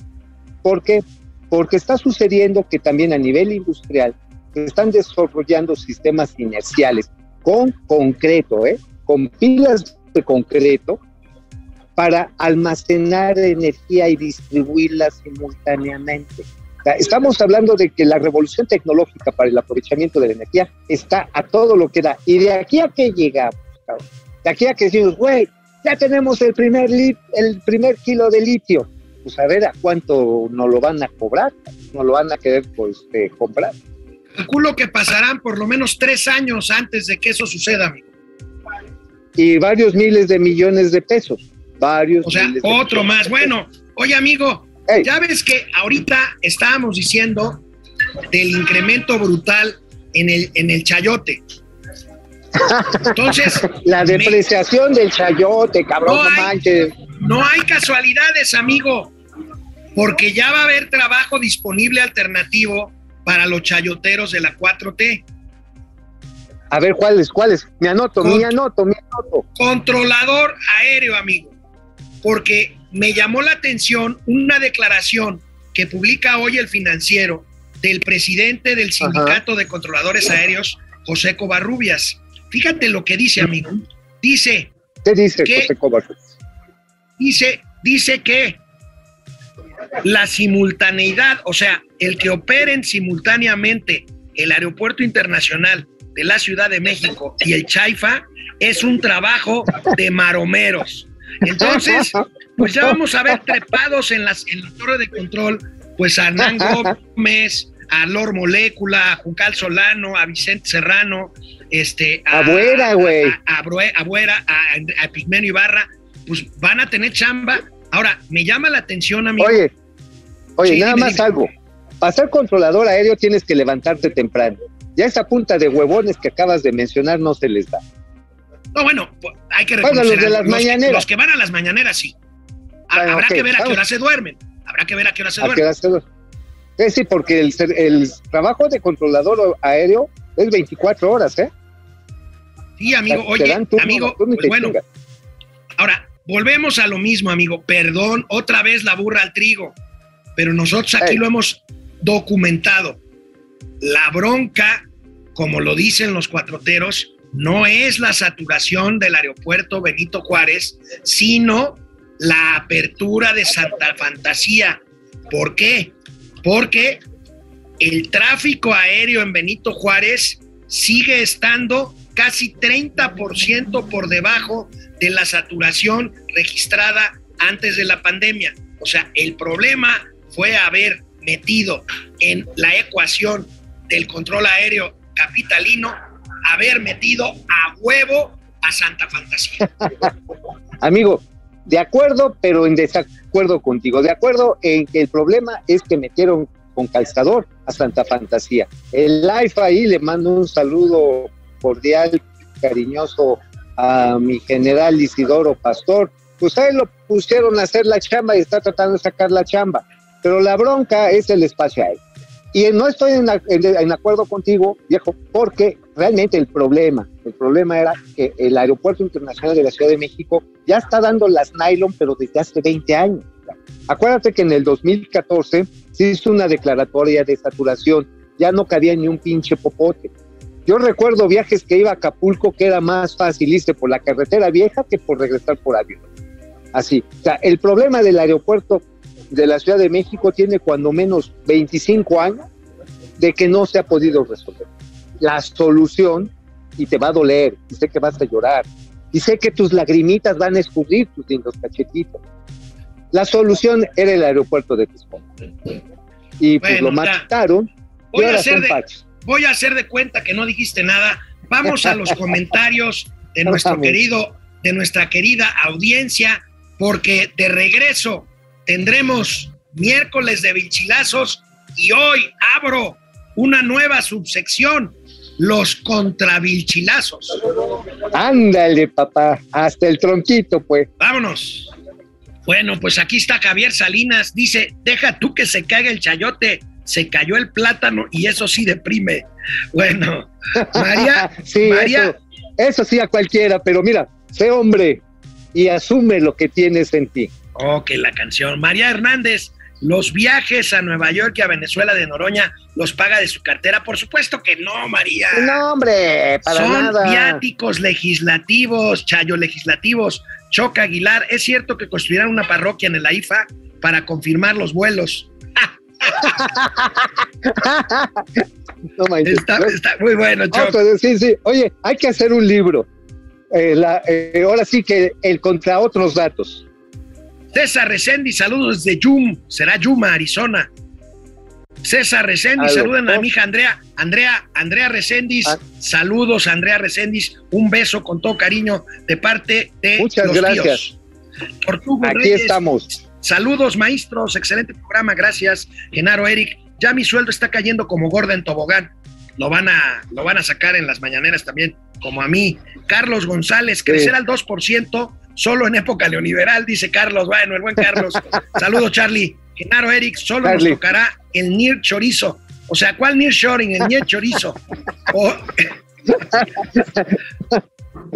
¿Por qué? Porque está sucediendo que también a nivel industrial se están desarrollando sistemas inerciales con concreto, ¿eh? con pilas de concreto para almacenar energía y distribuirla simultáneamente. estamos hablando de que la revolución tecnológica para el aprovechamiento de la energía está a todo lo que da. Y de aquí a que llegamos, de aquí a que decimos, güey, ya tenemos el primer, el primer kilo de litio. Pues a ver a cuánto nos lo van a cobrar, nos lo van a querer pues, eh, comprar. Calculo que pasarán por lo menos tres años antes de que eso suceda, amigo. Y varios miles de millones de pesos varios. O sea, otro más. Bueno, oye amigo, ya ves que ahorita estábamos diciendo del incremento brutal en el, en el chayote. Entonces. La depreciación del chayote, cabrón, no, hay, no hay casualidades, amigo, porque ya va a haber trabajo disponible alternativo para los chayoteros de la 4T. A ver, ¿cuáles? ¿Cuáles? Me anoto, me anoto, me anoto. Controlador aéreo, amigo porque me llamó la atención una declaración que publica hoy el financiero del presidente del Sindicato de Controladores Aéreos, José Covarrubias. Fíjate lo que dice, amigo. Dice. ¿Qué dice José Covarrubias? Dice, dice que la simultaneidad, o sea, el que operen simultáneamente el Aeropuerto Internacional de la Ciudad de México y el Chaifa es un trabajo de maromeros. Entonces, pues ya vamos a ver trepados en, las, en la torre de control, pues a Hernán Gómez, a Lor Molécula, a Juncal Solano, a Vicente Serrano, este, A Buera, güey. a, a Brue- a Buera, a, a Pigmenio Ibarra, pues van a tener chamba. Ahora, me llama la atención, amigo. Oye, oye, Sí, nada dime, más dime. algo. Para ser controlador aéreo tienes que levantarte temprano. Ya esa punta de huevones que acabas de mencionar no se les da. No, bueno, hay que Bueno, reconocer los de las que- mañaneras. los que van a las mañaneras, sí. Bueno, Habrá que ver a qué hora se duermen. Habrá que ver a qué hora se ¿A qué duermen. hora se duerme? Eh, sí, porque el, trabajo de controlador aéreo es 24 horas, ¿eh? Sí, amigo. Oye, turno amigo, pues bueno, ahora, volvemos a lo mismo, amigo. Perdón, otra vez la burra al trigo. Pero nosotros aquí lo hemos documentado. La bronca, como lo dicen los cuatroteros, no es la saturación del aeropuerto Benito Juárez, sino la apertura de Santa Fantasía. ¿Por qué? Porque el tráfico aéreo en Benito Juárez sigue estando casi 30% por debajo de la saturación registrada antes de la pandemia. O sea, el problema fue haber metido en la ecuación del control aéreo capitalino, haber metido a huevo a Santa Fantasía. Amigo, de acuerdo, pero en desacuerdo contigo. De acuerdo en que el problema es que metieron con calzador a Santa Fantasía. El live ahí le mando un saludo cordial, cariñoso a mi general Isidoro Pastor. Pues ahí lo pusieron a hacer la chamba y está tratando de sacar la chamba. Pero la bronca es el espacio aéreo. Y no estoy en, en- en acuerdo contigo, viejo, porque realmente el problema, el problema era que el Aeropuerto Internacional de la Ciudad de México ya está dando las nylon, pero desde hace 20 años. Acuérdate que en el 2014 se hizo una declaratoria de saturación, ya no cabía ni un pinche popote. Yo recuerdo viajes que iba a Acapulco que era más fácil irse por la carretera vieja que por regresar por avión. Así. O sea, el problema del aeropuerto de la Ciudad de México tiene cuando menos 25 años de que no se ha podido resolver. La solución, y te va a doler, y sé que vas a llorar, y sé que tus lagrimitas van a escurrir tus lindos cachetitos. La solución era el aeropuerto de Texcoco. Y pues Bueno, lo mataron, y a ahora hacer son de. Voy a hacer de cuenta que no dijiste nada. Vamos a los comentarios de nuestro querido, de nuestra querida audiencia, porque de regreso tendremos miércoles de vilchilazos y hoy abro una nueva subsección, los contravilchilazos. Ándale, papá, hasta el tronquito, pues. Vámonos. Bueno, pues aquí está Javier Salinas. Dice, deja tú que se caiga el chayote. Se cayó el plátano y eso sí deprime. Bueno, María, sí, María- eso, eso sí a cualquiera, pero mira, sé hombre y asume lo que tienes en ti. Oh, que la canción. María Hernández, los viajes a Nueva York y a Venezuela de Noroña los paga de su cartera. Por supuesto que no, María. No, hombre, para Son nada. viáticos legislativos, chayo legislativos. Choca Aguilar, ¿es cierto que construirán una parroquia en el AIFA para confirmar los vuelos? No. Está, está muy bueno, no, Choc. pero sí, sí. Oye, hay que hacer un libro. Eh, la- eh, ahora sí que el contra otros datos. César Resendi, saludos desde Yum, será Yuma, Arizona. César saluden a doctor. mi hija Andrea, Andrea, Andrea Resendis, Ah. saludos Andrea Resendis, un beso con todo cariño de parte de Muchas los gracias. tíos. Aquí Reyes, estamos. Saludos, maestros. Excelente programa. Gracias, Genaro Eric. Ya mi sueldo está cayendo como gorda en tobogán. Lo van a, lo van a sacar en las mañaneras también, como a mí. Carlos González, crecer Sí. al 2% solo en época neoliberal, dice Carlos. Bueno, el buen Carlos. Saludos, Charlie. Genaro Eric, solo Charlie. nos tocará el Near Chorizo. O sea, ¿cuál Near Shoring? El Near Chorizo. O-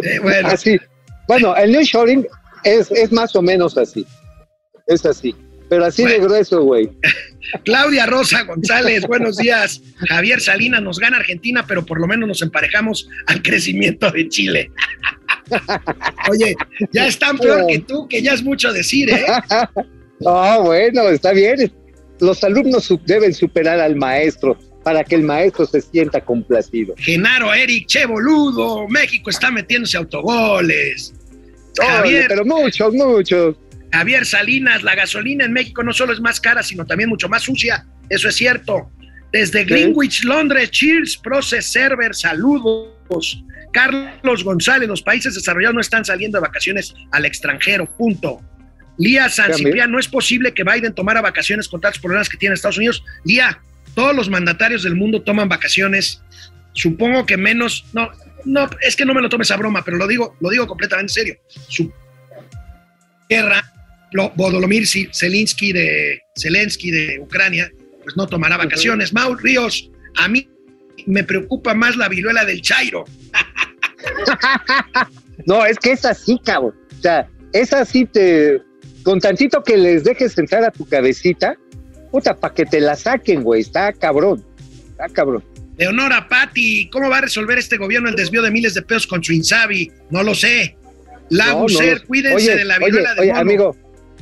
Eh, bueno, Así. Bueno, el New Shoring es, es más o menos así. Es así. Pero así de grueso, güey. Claudia Rosa González, buenos días. Javier Salinas nos gana Argentina, pero por lo menos nos emparejamos al crecimiento de Chile. Oye, ya están peor que tú, que ya es mucho decir, ¿eh? Ah, bueno, está bien. Los alumnos deben superar al maestro para que el maestro se sienta complacido. Genaro, Eric, che boludo, México está metiéndose autogoles. Oye, Javier, pero muchos, muchos. Javier Salinas, la gasolina en México no solo es más cara, sino también mucho más sucia. Eso es cierto. Desde Greenwich, Londres, Cheers, Process Server, saludos. Carlos González, los países desarrollados no están saliendo de vacaciones al extranjero, punto. Lía San Ciprián, no es posible que Biden tomara vacaciones con tantos problemas que tiene Estados Unidos. Lía, todos los mandatarios del mundo toman vacaciones. Supongo que menos, no, no, es que no me lo tomes a broma, pero lo digo, lo digo completamente en serio. Su guerra, Bodomir Zelensky de Zelensky de Ucrania, pues no tomará vacaciones. Mau Ríos, a mí me preocupa más la viruela del Chairo. no, es que es así, cabrón. O sea, es así, te, con tantito que les dejes entrar a tu cabecita, puta, para que te la saquen, güey. Está cabrón. Está cabrón. Leonora Patti, ¿cómo va a resolver este gobierno el desvío de miles de pesos con su Insabi? No lo sé. La no, cuídense de la viruela oye, oye, amigo,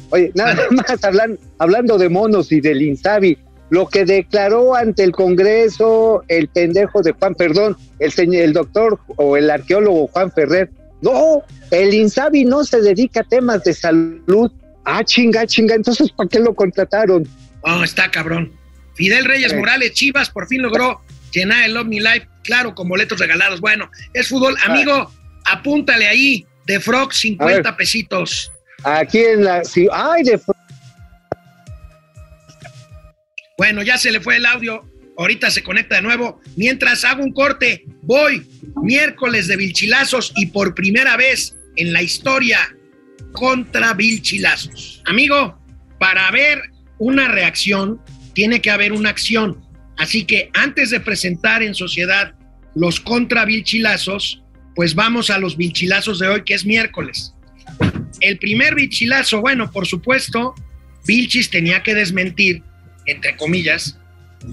oye, nada más hablan, hablando de monos y del Insabi, lo que declaró ante el Congreso el pendejo de Juan, perdón, el, el doctor o el arqueólogo Juan Ferrer, no, el Insabi no se dedica a temas de salud. Ah, chinga, chinga, entonces ¿para qué lo contrataron? Oh, está cabrón. Fidel Reyes Morales, Chivas, por fin logró llenar el Omni Life, claro, con boletos regalados. Bueno, es fútbol. Amigo, apúntale ahí, de Frog, 50 pesitos. Aquí en la. Sí, ay, de. Bueno, ya se le fue el audio. Ahorita se conecta de nuevo. Mientras hago un corte, voy miércoles de Vilchilazos y por primera vez en la historia contra Vilchilazos. Amigo, para ver una reacción, tiene que haber una acción. Así que antes de presentar en sociedad los contra vilchilazos, pues vamos a los vilchilazos de hoy, que es miércoles. El primer vilchilazo, bueno, por supuesto, Vilchis tenía que desmentir, entre comillas,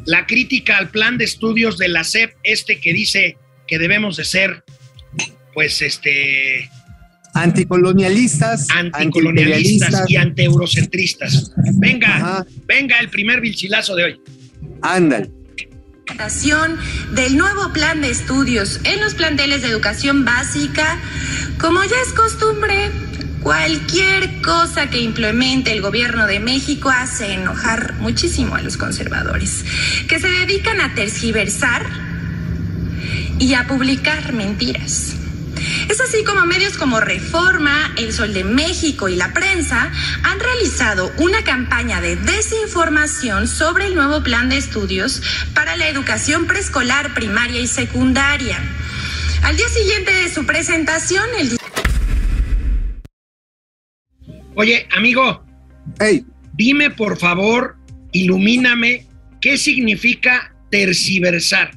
la crítica al plan de estudios de la SEP, este que dice que debemos de ser, pues, este... Anticolonialistas. Anticolonialistas y antieurocentristas. Venga, venga el primer vilchilazo de hoy. Ándale del nuevo plan de estudios en los planteles de educación básica, como ya es costumbre, cualquier cosa que implemente el gobierno de México hace enojar muchísimo a los conservadores, que se dedican a tergiversar y a publicar mentiras. Es así como medios como Reforma, El Sol de México y la prensa han realizado una campaña de desinformación sobre el nuevo plan de estudios para la educación preescolar, primaria y secundaria. Al día siguiente de su presentación, el... Oye, amigo, hey. dime por favor, ilumíname, ¿qué significa terciversar?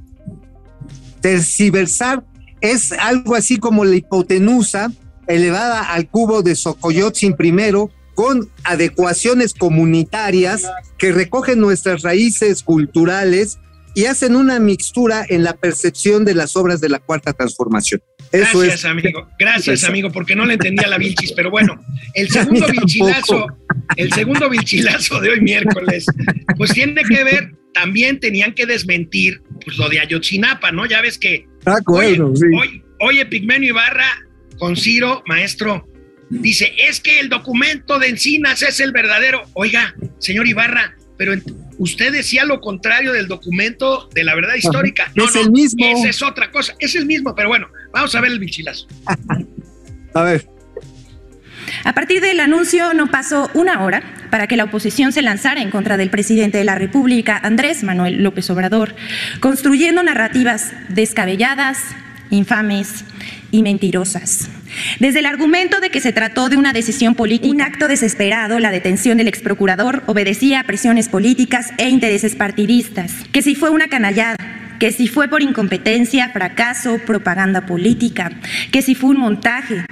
Terciversar es algo así como la hipotenusa elevada al cubo de Socoyotzin primero con adecuaciones comunitarias que recogen nuestras raíces culturales y hacen una mixtura en la percepción de las obras de la cuarta transformación. Eso Gracias, amigo. Gracias, amigo, porque no le entendía la Vilchis, pero bueno, el segundo vilchilazo, el segundo vilchilazo de hoy miércoles, pues tiene que ver, también tenían que desmentir pues, lo de Ayotzinapa, ¿no? Ya ves que Ah, bueno, oye, oye, Pigmenio Ibarra con Ciro, maestro, dice, es que el documento de Encinas es el verdadero. Oiga, señor Ibarra, pero usted decía lo contrario del documento de la verdad histórica. No, es el mismo. Esa es otra cosa, es el mismo, pero bueno, vamos a ver el bichilazo. a ver. A partir del anuncio no pasó una hora para que la oposición se lanzara en contra del presidente de la República, Andrés Manuel López Obrador, construyendo narrativas descabelladas, infames y mentirosas. Desde el argumento de que se trató de una decisión política, un acto desesperado, la detención del exprocurador obedecía a presiones políticas e intereses partidistas, que si fue una canallada, que si fue por incompetencia, fracaso, propaganda política, que si fue un montaje,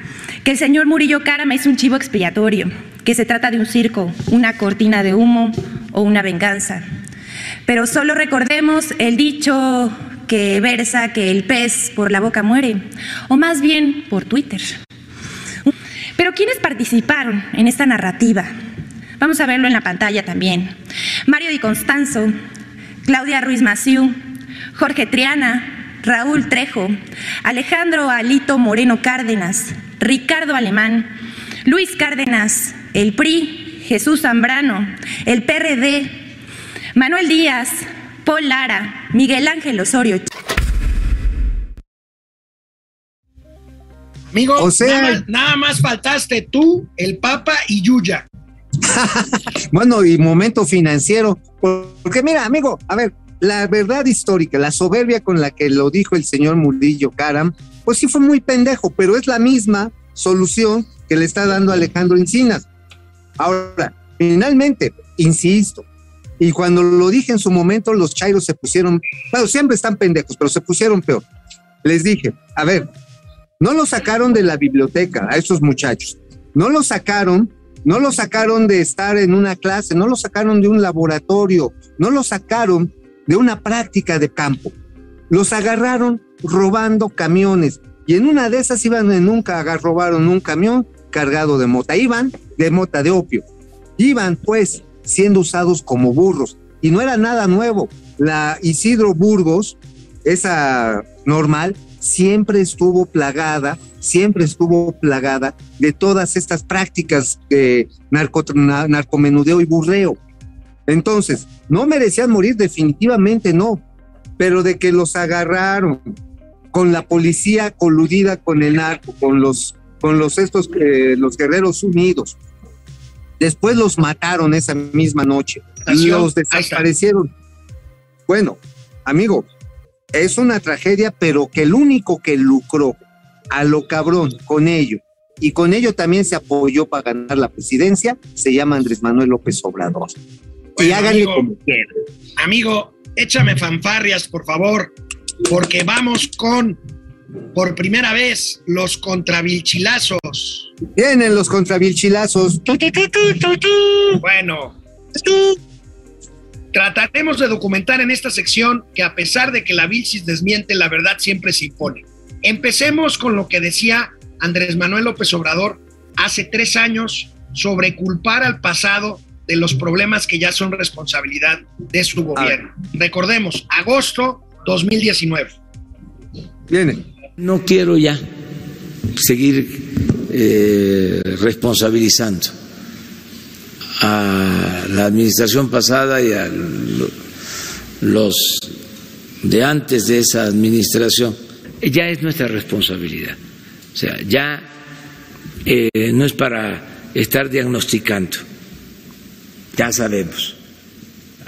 que el señor Murillo Carama es un chivo expiatorio, que se trata de un circo, una cortina de humo o una venganza. Pero solo recordemos el dicho que versa que el pez por la boca muere, o más bien por Twitter. Pero ¿quiénes participaron en esta narrativa? Vamos a verlo en la pantalla también. Mario Di Constanzo, Claudia Ruiz Maciú, Jorge Triana, Raúl Trejo, Alejandro Alito Moreno Cárdenas, Ricardo Alemán, Luis Cárdenas, el PRI, Jesús Zambrano, el PRD, Manuel Díaz, Paul Lara, Miguel Ángel Osorio. Amigo, O sea- nada, más, nada más faltaste tú, el Papa y Yuya. Bueno, y momento financiero, porque mira, amigo, a ver, la verdad histórica, la soberbia con la que lo dijo el señor Murillo Caram, pues sí fue muy pendejo, pero es la misma solución que le está dando Alejandro Encinas. Ahora, finalmente, insisto, y cuando lo dije en su momento, los chairos se pusieron, bueno, siempre están pendejos, pero se pusieron peor. Les dije, a ver, no lo sacaron de la biblioteca a esos muchachos, no lo sacaron no lo sacaron de estar en una clase, no lo sacaron de un laboratorio, no lo sacaron de una práctica de campo. Los agarraron robando camiones y en una de esas iban en nunca robaron un camión cargado de mota, iban de mota de opio. Iban pues siendo usados como burros y no era nada nuevo. La Isidro Burgos, esa normal, siempre estuvo plagada, siempre estuvo plagada de todas estas prácticas de narco- na- narcomenudeo y burreo. Entonces, no merecían morir definitivamente, no, pero de que los agarraron con la policía coludida con el narco, con los, con los estos, eh, los guerreros unidos. Después los mataron esa misma noche, Nación, los desaparecieron. Bueno, amigo, es una tragedia, pero que el único que lucró a lo cabrón con ello y con ello también se apoyó para ganar la presidencia, se llama Andrés Manuel López Obrador. Y háganle amigo. como quieran. Amigo, échame fanfarrias, por favor, porque vamos con, por primera vez, los contravilchilazos. Vienen los contravilchilazos. Bueno, trataremos de documentar en esta sección que a pesar de que la Vilchis desmiente, la verdad siempre se impone. Empecemos con lo que decía Andrés Manuel López Obrador hace tres años sobre culpar al pasado de los problemas que ya son responsabilidad de su gobierno. Recordemos, agosto 2019. Vienen. No quiero ya seguir eh, responsabilizando a la administración pasada y a lo- los de antes de esa administración. Ya es nuestra responsabilidad. O sea, ya eh, no es para estar diagnosticando. Ya sabemos.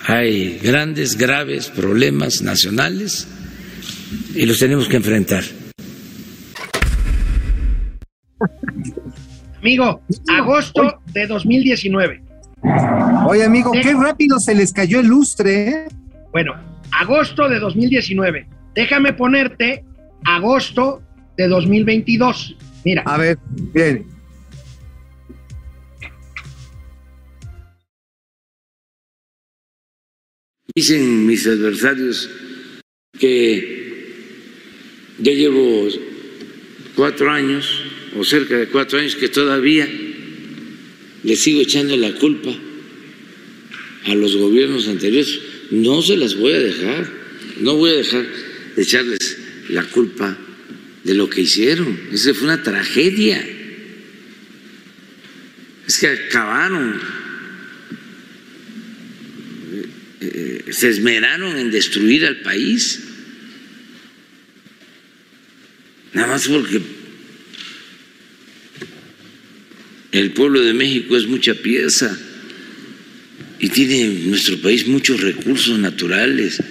Hay grandes, graves problemas nacionales y los tenemos que enfrentar. Amigo, agosto de 2019. Oye, amigo, qué rápido se les cayó el lustre. ¿eh? Bueno, agosto de 2019. Déjame ponerte agosto de 2022. Mira, A ver, viene. Dicen mis adversarios que ya llevo cuatro años o cerca de cuatro años que todavía le sigo echando la culpa a los gobiernos anteriores. No se las voy a dejar, no voy a dejar de echarles la culpa de lo que hicieron. Esa fue una tragedia. Es que acabaron eh, se esmeraron en destruir al país. Nada más porque el pueblo de México es mucha pieza y tiene nuestro país muchos recursos naturales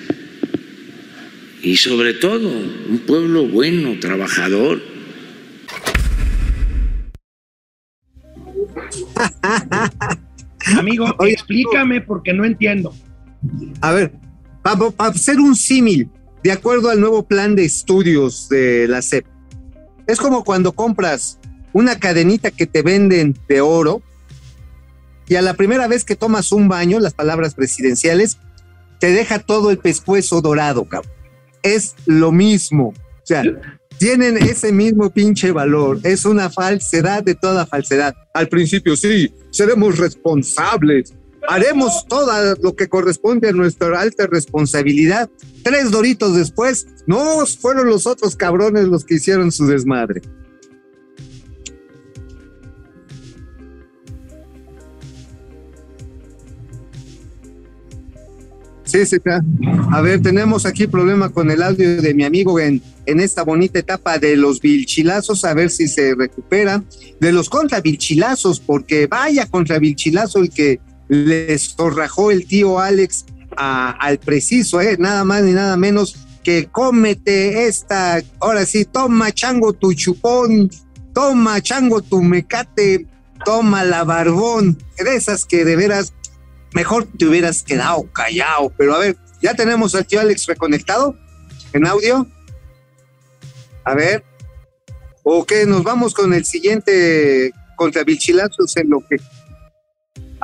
y sobre todo un pueblo bueno, trabajador. amigo, Oye, explícame porque no entiendo. A ver, para hacer un símil, de acuerdo al nuevo plan de estudios de la SEP, es como cuando compras una cadenita que te venden de oro y a la primera vez que tomas un baño, las palabras presidenciales, te deja todo el pescuezo dorado, cabrón. Es lo mismo. O sea, tienen ese mismo pinche valor. Es una falsedad de toda falsedad. Al principio sí, seremos responsables. Haremos todo lo que corresponde a nuestra alta responsabilidad. Tres doritos después, no fueron los otros cabrones los que hicieron su desmadre. Sí, sí, está. A ver, tenemos aquí problema con el audio de mi amigo en, en esta bonita etapa de los vilchilazos, a ver si se recupera. De los contra vilchilazos, porque vaya contra vilchilazo el que les zorrajó el tío Alex al preciso, ¿eh? nada más ni nada menos que cómete esta, ahora sí, toma chango tu chupón, toma chango tu mecate, toma la barbón, de esas que de veras mejor te hubieras quedado callado, pero a ver, ya tenemos al tío Alex reconectado en audio. A ver, o que nos vamos con el siguiente contra Vilchilazos en lo que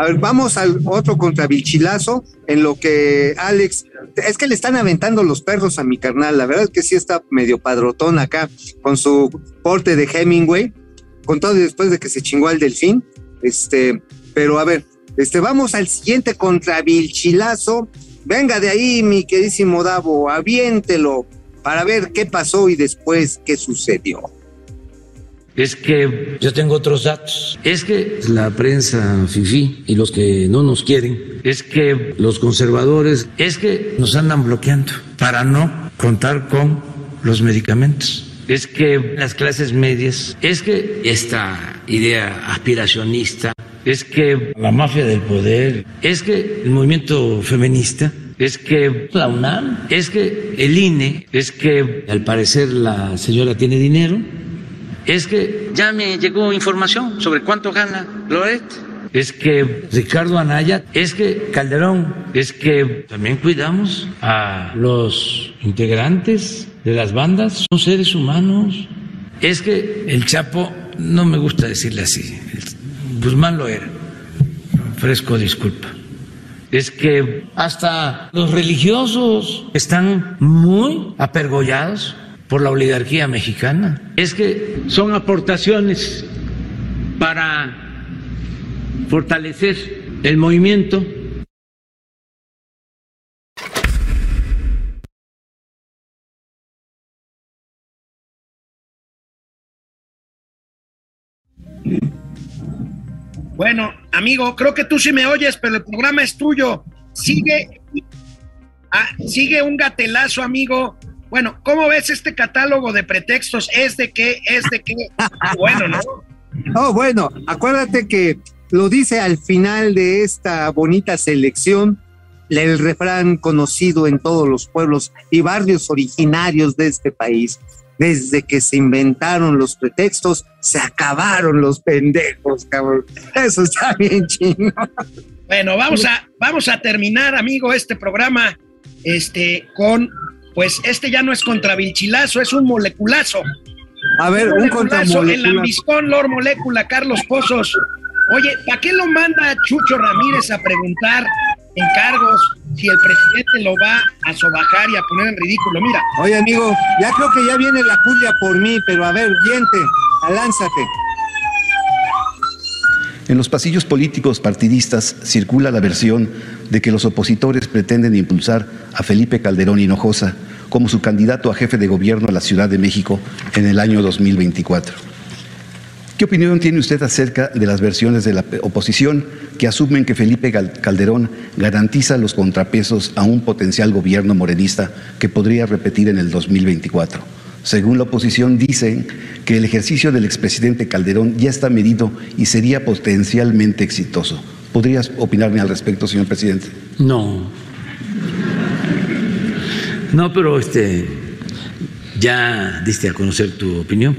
a ver, vamos al otro contra Vilchilazo, en lo que Alex, es que le están aventando los perros a mi carnal, la verdad es que sí está medio padrotón acá, con su porte de Hemingway, con todo después de que se chingó al delfín, este, pero a ver, este, vamos al siguiente contra Vilchilazo, venga de ahí, mi queridísimo Davo, aviéntelo, para ver qué pasó y después qué sucedió. Es que yo tengo otros datos. Es que la prensa fifí y los que no nos quieren, es que los conservadores, es que nos andan bloqueando para no contar con los medicamentos. Es que las clases medias, es que esta idea aspiracionista, es que la mafia del poder, es que el movimiento feminista, es que la UNAM, es que el INE, es que al parecer la señora tiene dinero, es que ya me llegó información sobre cuánto gana Loret. Es que Ricardo Anaya, es que Calderón, es que también cuidamos a los integrantes de las bandas, son seres humanos. Es que el Chapo, no me gusta decirle así, Guzmán lo era, fresco disculpa. Es que hasta los religiosos están muy apergollados por la oligarquía mexicana. Es que son aportaciones para fortalecer el movimiento. Bueno, amigo, creo que tú sí me oyes, pero el programa es tuyo. Sigue, ah, sigue un gatelazo, amigo. Bueno, ¿cómo ves este catálogo de pretextos? ¿Es de qué? ¿Es de qué? Bueno, ¿no? Oh, bueno, acuérdate que lo dice al final de esta bonita selección el refrán conocido en todos los pueblos y barrios originarios de este país. Desde que se inventaron los pretextos, se acabaron los pendejos, cabrón. Eso está bien chino. Bueno, vamos a, vamos a terminar, amigo, este programa este, con, pues este ya no es contra Vilchilazo, es un moleculazo. A ver, un contra El lambiscón Lord Molécula, Carlos Pozos. Oye, ¿para qué lo manda Chucho Ramírez a preguntar encargos si el presidente lo va a sobajar y a poner en ridículo? Mira, Oye, amigo, ya creo que ya viene la Julia por mí, pero a ver, viente, alánzate. En los pasillos políticos partidistas circula la versión de que los opositores pretenden impulsar a Felipe Calderón Hinojosa como su candidato a jefe de gobierno a la Ciudad de México en el año 2024. ¿Qué opinión tiene usted acerca de las versiones de la oposición que asumen que Felipe Calderón garantiza los contrapesos a un potencial gobierno morenista que podría repetir en el 2024? Según la oposición, dicen que el ejercicio del expresidente Calderón ya está medido y sería potencialmente exitoso. ¿Podrías opinarme al respecto, señor presidente? No. No, pero este ya diste a conocer tu opinión.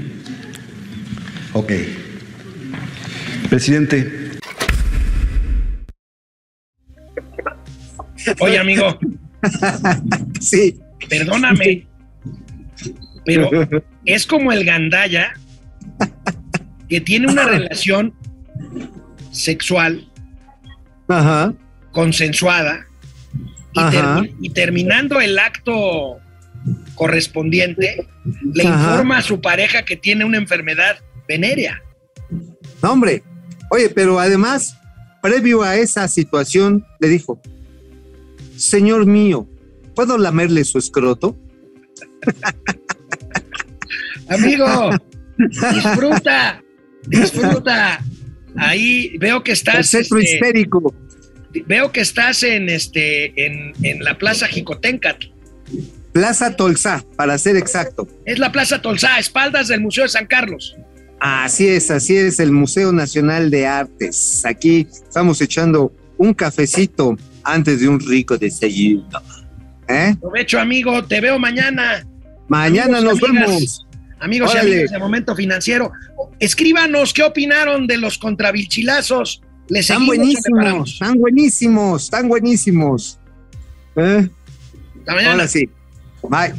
Ok. Presidente, oye, amigo, Sí. perdóname, pero es como el gandaya que tiene una relación sexual Ajá. consensuada y, Ajá. termi- y terminando el acto correspondiente, le Ajá. informa a su pareja que tiene una enfermedad venérea. No, hombre. Oye, pero además, previo a esa situación, le dijo, señor mío, ¿puedo lamerle su escroto? Amigo, disfruta, disfruta. Ahí veo que El estás centro este, histérico. Veo que estás en este en, en la Plaza Jicotencat. Plaza Tolsá, para ser exacto. Es la Plaza Tolsá, a espaldas del Museo de San Carlos. Así es, así es, el Museo Nacional de Artes. Aquí estamos echando un cafecito antes de un rico desayuno. ¿Eh? Provecho, amigo, te veo mañana. Mañana Amigos nos amigas, vemos. Amigos y amigas de Momento Financiero, escríbanos qué opinaron de los contravilchilazos. Les están buenísimos, están buenísimos, están buenísimos. ¿Eh? Ahora sí. Bye.